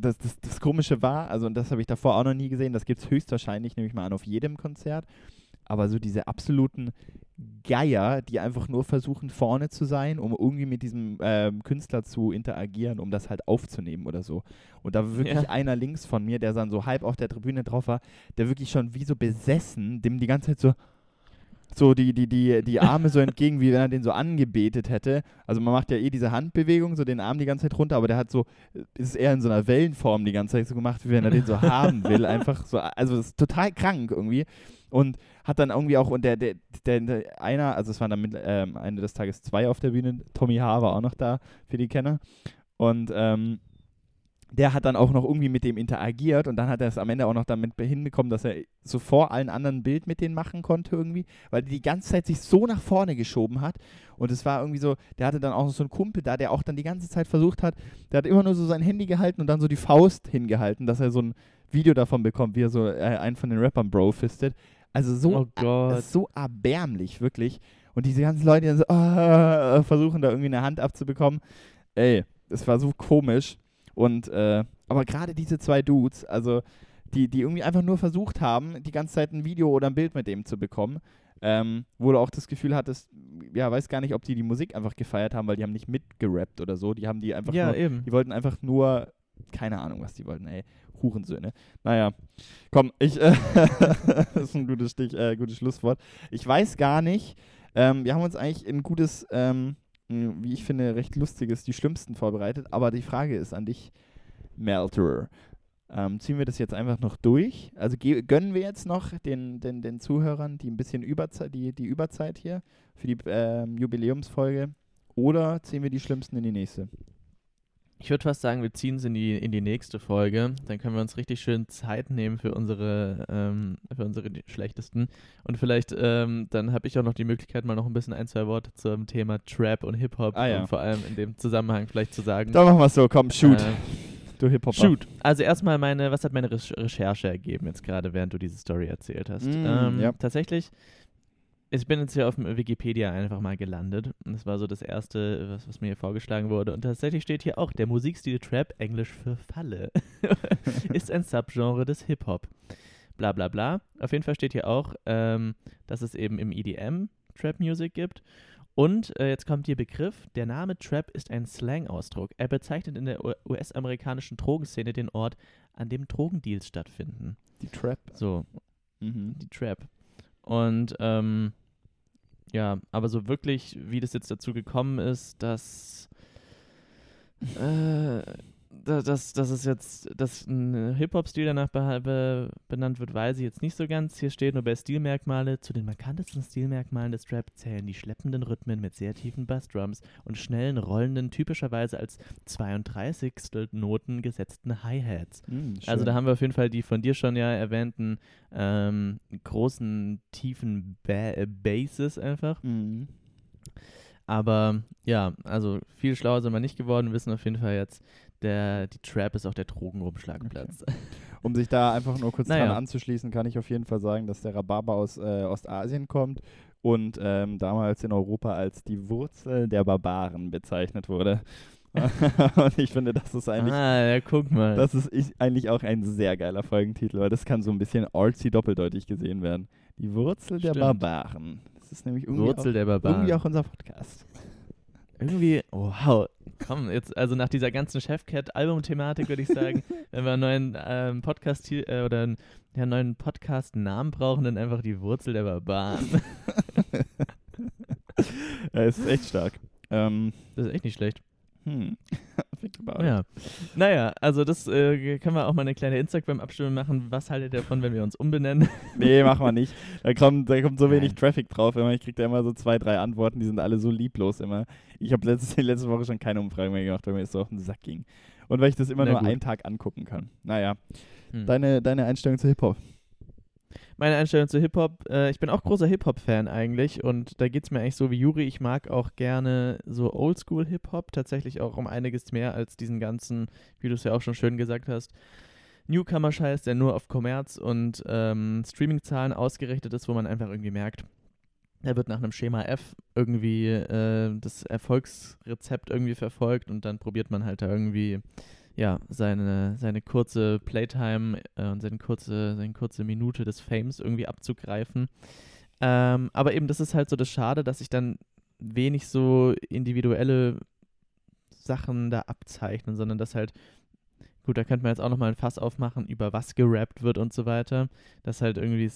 das, das, das Komische war, also und das habe ich davor auch noch nie gesehen, das gibt es höchstwahrscheinlich, nehme ich mal an, auf jedem Konzert. aber so diese absoluten Geier, die einfach nur versuchen, vorne zu sein, um irgendwie mit diesem ähm, Künstler zu interagieren, um das halt aufzunehmen oder so. Und da war wirklich Ja. einer links von mir, der dann so halb auf der Tribüne drauf war, der wirklich schon wie so besessen, dem die ganze Zeit so so die, die, die, die Arme so entgegen, wie wenn er den so angebetet hätte. Also man macht ja eh diese Handbewegung, so den Arm die ganze Zeit runter, aber der hat so, ist eher in so einer Wellenform die ganze Zeit so gemacht, wie wenn er den so haben will. *laughs* Einfach so, also ist total krank irgendwie. Und hat dann irgendwie auch, und der, der, der, der einer, also es waren dann mit, ähm, Ende des Tages zwei auf der Bühne, Tommy H. war auch noch da, für die Kenner. Und ähm, der hat dann auch noch irgendwie mit dem interagiert und dann hat er es am Ende auch noch damit hinbekommen, dass er so vor allen anderen ein Bild mit denen machen konnte irgendwie, weil die die ganze Zeit sich so nach vorne geschoben hat und es war irgendwie so, der hatte dann auch noch so einen Kumpel da, der auch dann die ganze Zeit versucht hat, der hat immer nur so sein Handy gehalten und dann so die Faust hingehalten, dass er so ein Video davon bekommt, wie er so äh, einen von den Rappern Bro fistet. Also so, Oh so erbärmlich, wirklich. Und diese ganzen Leute, die dann so ah, *laughs* versuchen, da irgendwie eine Hand abzubekommen. Ey, es war so komisch. Und, äh, aber gerade diese zwei Dudes, also die, die irgendwie einfach nur versucht haben, die ganze Zeit ein Video oder ein Bild mit dem zu bekommen, ähm, wo du auch das Gefühl hattest, ja, weiß gar nicht, ob die die Musik einfach gefeiert haben, weil die haben nicht mitgerappt oder so, die haben die einfach ja, nur, eben. die wollten einfach nur, keine Ahnung, was die wollten, ey, Hurensöhne. Naja, komm, ich, äh, *laughs* das ist ein gutes Stich, äh, gutes Schlusswort. Ich weiß gar nicht, ähm, wir haben uns eigentlich ein gutes, ähm, wie ich finde, recht lustiges, die schlimmsten vorbereitet, aber die Frage ist an dich, Melterer. Ähm, ziehen wir das jetzt einfach noch durch? Also gönnen wir jetzt noch den, den, den Zuhörern die ein bisschen Überzeit, die, die Überzeit hier für die ähm, Jubiläumsfolge oder ziehen wir die schlimmsten in die nächste? Ich würde fast sagen, wir ziehen es in die, in die nächste Folge. Dann können wir uns richtig schön Zeit nehmen für unsere, ähm, für unsere schlechtesten. Und vielleicht, ähm, dann habe ich auch noch die Möglichkeit, mal noch ein bisschen ein, zwei Worte zum Thema Trap und Hip-Hop Ah, ja. und vor allem in dem Zusammenhang vielleicht zu sagen. Dann machen wir es so, komm, shoot, Äh, du Hip-Hopper. Shoot. Also erstmal meine, was hat meine Recher- Recherche ergeben jetzt gerade, während du diese Story erzählt hast? Mm, ähm, ja. Tatsächlich, ich bin jetzt hier auf dem Wikipedia einfach mal gelandet. Das war so das erste, was, was mir hier vorgeschlagen wurde. Und tatsächlich steht hier auch, der Musikstil Trap, Englisch für Falle, *laughs* ist ein Subgenre des Hip-Hop. Bla bla bla. Auf jeden Fall steht hier auch, ähm, dass es eben im EDM Trap Music gibt. Und äh, jetzt kommt ihr Begriff, der Name Trap ist ein Slang-Ausdruck. Er bezeichnet in der US-amerikanischen Drogenszene den Ort, an dem Drogendeals stattfinden. Die Trap. So, Mhm. die Trap. Und ähm, ja, aber so wirklich, wie das jetzt dazu gekommen ist, dass äh, dass, dass es jetzt, dass ein Hip-Hop-Stil danach benannt wird, weiß ich jetzt nicht so ganz. Hier steht nur bei Stilmerkmale, zu den markantesten Stilmerkmalen des Trap zählen die schleppenden Rhythmen mit sehr tiefen Bassdrums und schnellen, rollenden, typischerweise als 32. Noten gesetzten Hi-Hats. Mhm, Also da haben wir auf jeden Fall die von dir schon ja erwähnten ähm, großen, tiefen ba äh, Basses einfach. Mhm. Aber ja, also viel schlauer sind wir nicht geworden, Wir wissen auf jeden Fall jetzt, der, die Trap ist auch der Drogenumschlagplatz. Um sich da einfach nur kurz Naja. dran anzuschließen, kann ich auf jeden Fall sagen, dass der Rhabarber aus äh, Ostasien kommt und ähm, damals in Europa als die Wurzel der Barbaren bezeichnet wurde. *laughs* und ich finde, das ist eigentlich, ah, ja, guck mal. das ist ich, eigentlich auch ein sehr geiler Folgentitel, weil das kann so ein bisschen artsy doppeldeutig gesehen werden. Die Wurzel der Stimmt. Barbaren. Das ist nämlich irgendwie, Wurzel auch, der Barbaren. irgendwie auch unser Podcast. Irgendwie, *laughs* wow, komm, jetzt, also nach dieser ganzen Chefcat-Album-Thematik würde ich sagen, *laughs* wenn wir einen neuen ähm, Podcast äh, oder einen, ja, neuen Podcast-Namen brauchen, dann einfach die Wurzel der Barbaren. *laughs* Er ist echt stark. Ähm, Das ist echt nicht schlecht. Hm. *laughs* Ja. Naja, also das äh, können wir auch mal eine kleine Instagram-Abstimmung machen. Was haltet ihr davon, wenn wir uns umbenennen? *laughs* Nee, machen wir nicht. *laughs* Da kommt, da kommt so wenig. Traffic drauf. Immer. Ich kriege da immer so zwei, drei Antworten, die sind alle so lieblos immer. Ich habe letzte, letzte Woche schon keine Umfrage mehr gemacht, weil mir das so auf den Sack ging. Und weil ich das immer Na nur gut. einen Tag angucken kann. Naja, Hm. deine, deine Einstellung zu Hip-Hop. Meine Einstellung zu Hip-Hop, äh, ich bin auch großer Hip-Hop-Fan eigentlich und da geht es mir eigentlich so wie Juri. Ich mag auch gerne so Oldschool-Hip-Hop, tatsächlich auch um einiges mehr als diesen ganzen, wie du es ja auch schon schön gesagt hast, Newcomer-Scheiß, der nur auf Kommerz und ähm, Streaming-Zahlen ausgerichtet ist, wo man einfach irgendwie merkt, er wird nach einem Schema F irgendwie äh, das Erfolgsrezept irgendwie verfolgt und dann probiert man halt da irgendwie ja, seine, seine kurze Playtime äh, und seine kurze, seine kurze Minute des Fames irgendwie abzugreifen. Ähm, aber eben, das ist halt so das Schade, dass sich dann wenig so individuelle Sachen da abzeichnen, sondern dass halt, gut, da könnte man jetzt auch nochmal ein Fass aufmachen, über was gerappt wird und so weiter, dass halt irgendwie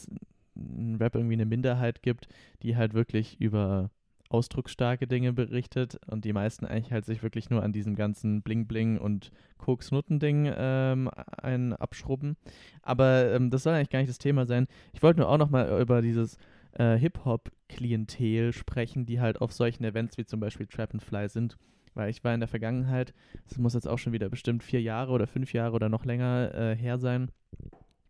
ein Rap irgendwie eine Minderheit gibt, die halt wirklich über ausdrucksstarke Dinge berichtet und die meisten eigentlich halt sich wirklich nur an diesem ganzen Bling-Bling und Koks-Nutten-Ding ähm, einen abschrubben. Aber ähm, das soll eigentlich gar nicht das Thema sein. Ich wollte nur auch nochmal über dieses äh, Hip-Hop-Klientel sprechen, die halt auf solchen Events wie zum Beispiel Trap and Fly sind. Weil ich war in der Vergangenheit, das muss jetzt auch schon wieder bestimmt vier Jahre oder fünf Jahre oder noch länger äh, her sein,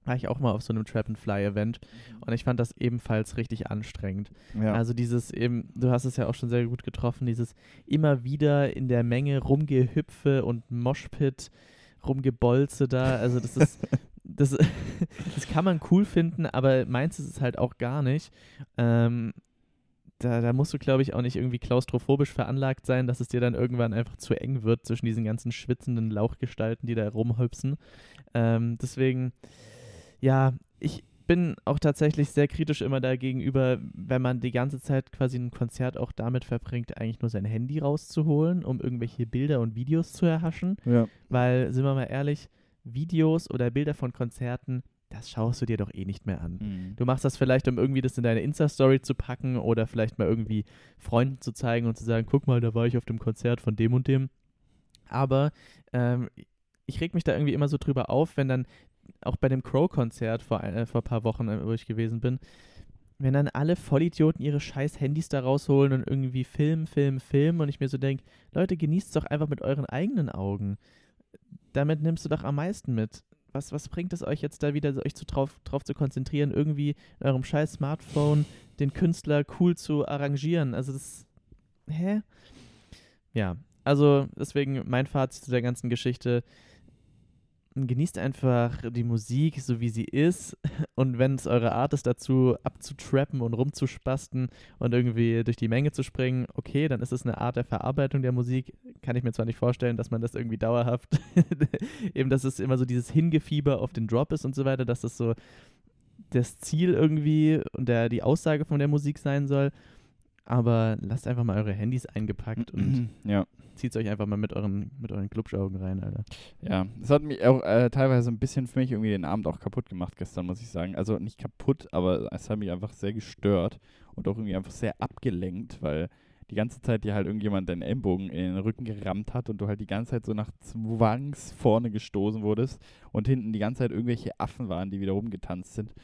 war ich auch mal auf so einem Trap and Fly Event und ich fand das ebenfalls richtig anstrengend. Ja. Also dieses eben, du hast es ja auch schon sehr gut getroffen, dieses immer wieder in der Menge rumgehüpfe und Moshpit rumgebolze da, also das ist *laughs* das, *laughs* das kann man cool finden, aber meins ist es halt auch gar nicht. Ähm, da, da musst du, glaube ich, auch nicht irgendwie klaustrophobisch veranlagt sein, dass es dir dann irgendwann einfach zu eng wird zwischen diesen ganzen schwitzenden Lauchgestalten, die da rumhüpsen. Ähm, deswegen, ja, ich bin auch tatsächlich sehr kritisch immer dagegenüber, wenn man die ganze Zeit quasi ein Konzert auch damit verbringt, eigentlich nur sein Handy rauszuholen, um irgendwelche Bilder und Videos zu erhaschen. ja. Weil, sind wir mal ehrlich, Videos oder Bilder von Konzerten, das schaust du dir doch eh nicht mehr an. Mhm. Du machst das vielleicht, um irgendwie das in deine Insta-Story zu packen oder vielleicht mal irgendwie Freunden zu zeigen und zu sagen, guck mal, da war ich auf dem Konzert von dem und dem. Aber ähm, ich reg mich da irgendwie immer so drüber auf, wenn dann auch bei dem Crow-Konzert vor, ein- äh, vor ein paar Wochen, äh, wo ich gewesen bin, wenn dann alle Vollidioten ihre scheiß Handys da rausholen und irgendwie filmen, filmen, filmen und ich mir so denke, Leute, genießt es doch einfach mit euren eigenen Augen. Damit nimmst du doch am meisten mit. Was, was bringt es euch jetzt da wieder, euch zu drauf, drauf zu konzentrieren, irgendwie in eurem scheiß Smartphone den Künstler cool zu arrangieren? Also das, hä? Ja, also deswegen mein Fazit zu der ganzen Geschichte. Genießt einfach die Musik, so wie sie ist. *laughs* Und wenn es eure Art ist, dazu abzutrappen und rumzuspasten und irgendwie durch die Menge zu springen, okay, dann ist es eine Art der Verarbeitung der Musik. Kann ich mir zwar nicht vorstellen, dass man das irgendwie dauerhaft, *laughs* eben, dass es immer so dieses Hingefieber auf den Drop ist und so weiter, dass das so das Ziel irgendwie und der, die Aussage von der Musik sein soll. Aber lasst einfach mal eure Handys eingepackt und ja. zieht euch einfach mal mit euren, mit euren Glubschaugen rein, Alter. Ja, das hat mich auch äh, teilweise ein bisschen für mich irgendwie den Abend auch kaputt gemacht gestern, muss ich sagen. Also nicht kaputt, aber es hat mich einfach sehr gestört und auch irgendwie einfach sehr abgelenkt, weil die ganze Zeit dir halt irgendjemand deinen Ellenbogen in den Rücken gerammt hat und du halt die ganze Zeit so nach Zwangs vorne gestoßen wurdest und hinten die ganze Zeit irgendwelche Affen waren, die wieder rumgetanzt sind.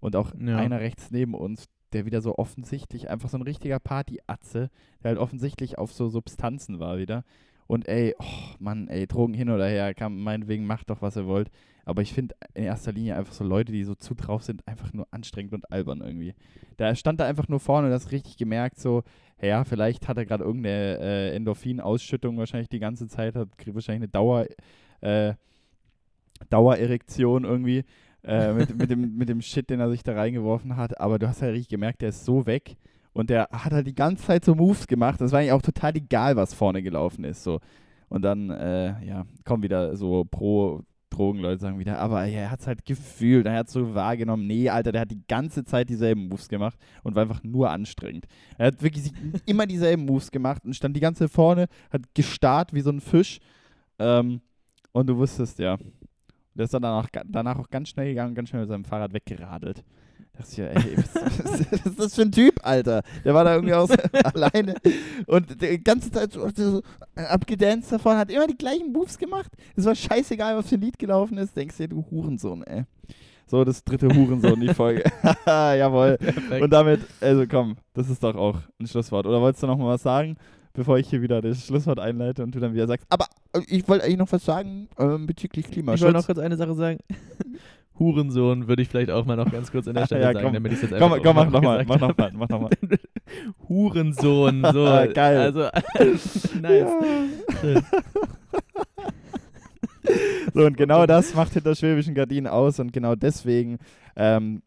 Und auch Ja. einer rechts neben uns, der wieder so offensichtlich einfach so ein richtiger Party-Atze, der halt offensichtlich auf so Substanzen war wieder. Und ey, oh Mann, ey, Drogen hin oder her, kann, meinetwegen macht doch, was ihr wollt. Aber ich finde in erster Linie einfach so Leute, die so zu drauf sind, einfach nur anstrengend und albern irgendwie. Da stand da einfach nur vorne und hast richtig gemerkt, so, ja, vielleicht hat er gerade irgendeine äh, Endorphinausschüttung wahrscheinlich die ganze Zeit, hat wahrscheinlich eine Dauer, äh, Dauererektion irgendwie äh, mit, mit, dem, mit dem Shit, den er sich da reingeworfen hat. Aber du hast halt richtig gemerkt, der ist so weg. Und der hat halt die ganze Zeit so Moves gemacht. Das war eigentlich auch total egal, was vorne gelaufen ist. So. Und dann, äh, ja, kommen wieder so pro Drogenleute sagen wieder, aber er hat es halt gefühlt, er hat so wahrgenommen, nee, Alter, der hat die ganze Zeit dieselben Moves gemacht und war einfach nur anstrengend. Er hat wirklich *laughs* immer dieselben Moves gemacht und stand die ganze Zeit vorne, hat gestarrt wie so ein Fisch. Ähm, und du wusstest, ja. Der ist dann danach, danach auch ganz schnell gegangen und ganz schnell mit seinem Fahrrad weggeradelt. Da dachte ich, ja, ey, was, *laughs* was, ist das für ein Typ, Alter? Der war da irgendwie aus *laughs* alleine und die ganze Zeit so, so abgedanced davon, hat immer die gleichen Moves gemacht. Es war scheißegal, was für ein Lied gelaufen ist. Denkst du, du Hurensohn, ey. So, das dritte Hurensohn, die Folge. *laughs* Jawohl. Und damit, also komm, das ist doch auch ein Schlusswort. Oder wolltest du noch mal was sagen, bevor ich hier wieder das Schlusswort einleite und du dann wieder sagst, aber äh, ich wollte eigentlich noch was sagen ähm, bezüglich Ich wollte noch Klimaschutz. kurz eine Sache sagen. *laughs* Hurensohn würde ich vielleicht auch mal noch ganz kurz an der *laughs* Stelle Ja, sagen, komm. damit ich es jetzt Komm, einfach komm, auch mach nochmal, mach nochmal, mach nochmal. *laughs* Hurensohn, so. Geil. Also, nice. So, und genau das macht hinter schwäbischen Gardinen aus und genau deswegen ähm,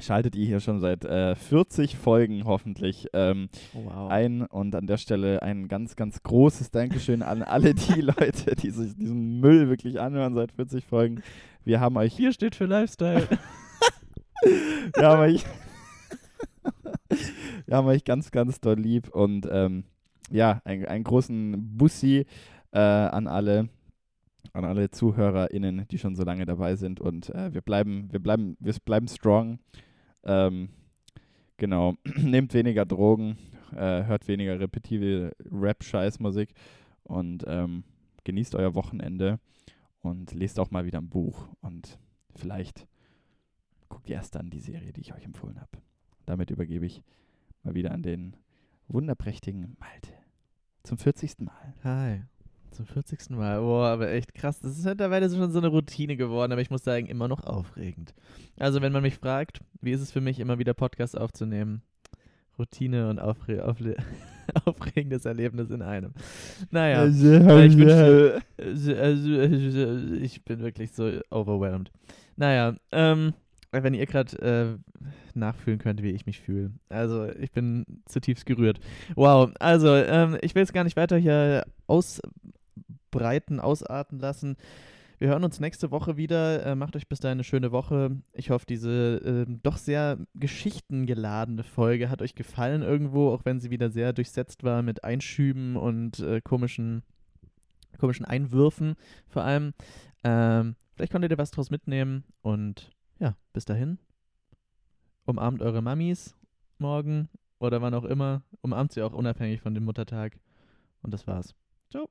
schaltet ihr hier schon seit äh, 40 Folgen hoffentlich ähm, Oh, wow. ein und an der Stelle ein ganz, ganz großes Dankeschön an alle die *laughs* Leute, die sich diesen Müll wirklich anhören seit 40 Folgen. Wir haben euch, Hier steht für Lifestyle. *laughs* wir haben euch, *laughs* Wir haben euch ganz, ganz doll lieb und ähm, ja, ein, einen großen Bussi äh, an alle, an alle ZuhörerInnen, die schon so lange dabei sind und äh, wir bleiben, wir bleiben, wir bleiben strong. Ähm, genau, *clears throat* nehmt weniger Drogen, äh, hört weniger repetitive Rap-Scheißmusik und ähm, genießt euer Wochenende und lest auch mal wieder ein Buch und vielleicht guckt ihr erst dann die Serie, die ich euch empfohlen habe. Damit übergebe ich mal wieder an den wunderprächtigen Malte. Zum 40. Mal. Hi. Zum 40. Mal. Boah, aber echt krass. Das ist mittlerweile schon so eine Routine geworden, aber ich muss sagen, immer noch aufregend. Also, wenn man mich fragt, wie ist es für mich, immer wieder Podcasts aufzunehmen? Routine und aufre aufre *laughs* aufregendes Erlebnis in einem. Naja, Also, ich, also, also, ich bin wirklich so overwhelmed. Naja, ähm, wenn ihr gerade äh, nachfühlen könnt, wie ich mich fühle. Also, ich bin zutiefst gerührt. Wow, also, ähm, ich will es gar nicht weiter hier ausbreiten, ausarten lassen. Wir hören uns nächste Woche wieder. Äh, macht euch bis dahin eine schöne Woche. Ich hoffe, diese äh, doch sehr geschichtengeladene Folge hat euch gefallen irgendwo, auch wenn sie wieder sehr durchsetzt war mit Einschüben und äh, komischen, komischen Einwürfen vor allem. Ähm, vielleicht konntet ihr was draus mitnehmen und ja, bis dahin. Umarmt eure Mamis morgen oder wann auch immer. Umarmt sie auch unabhängig von dem Muttertag. Und das war's. Ciao.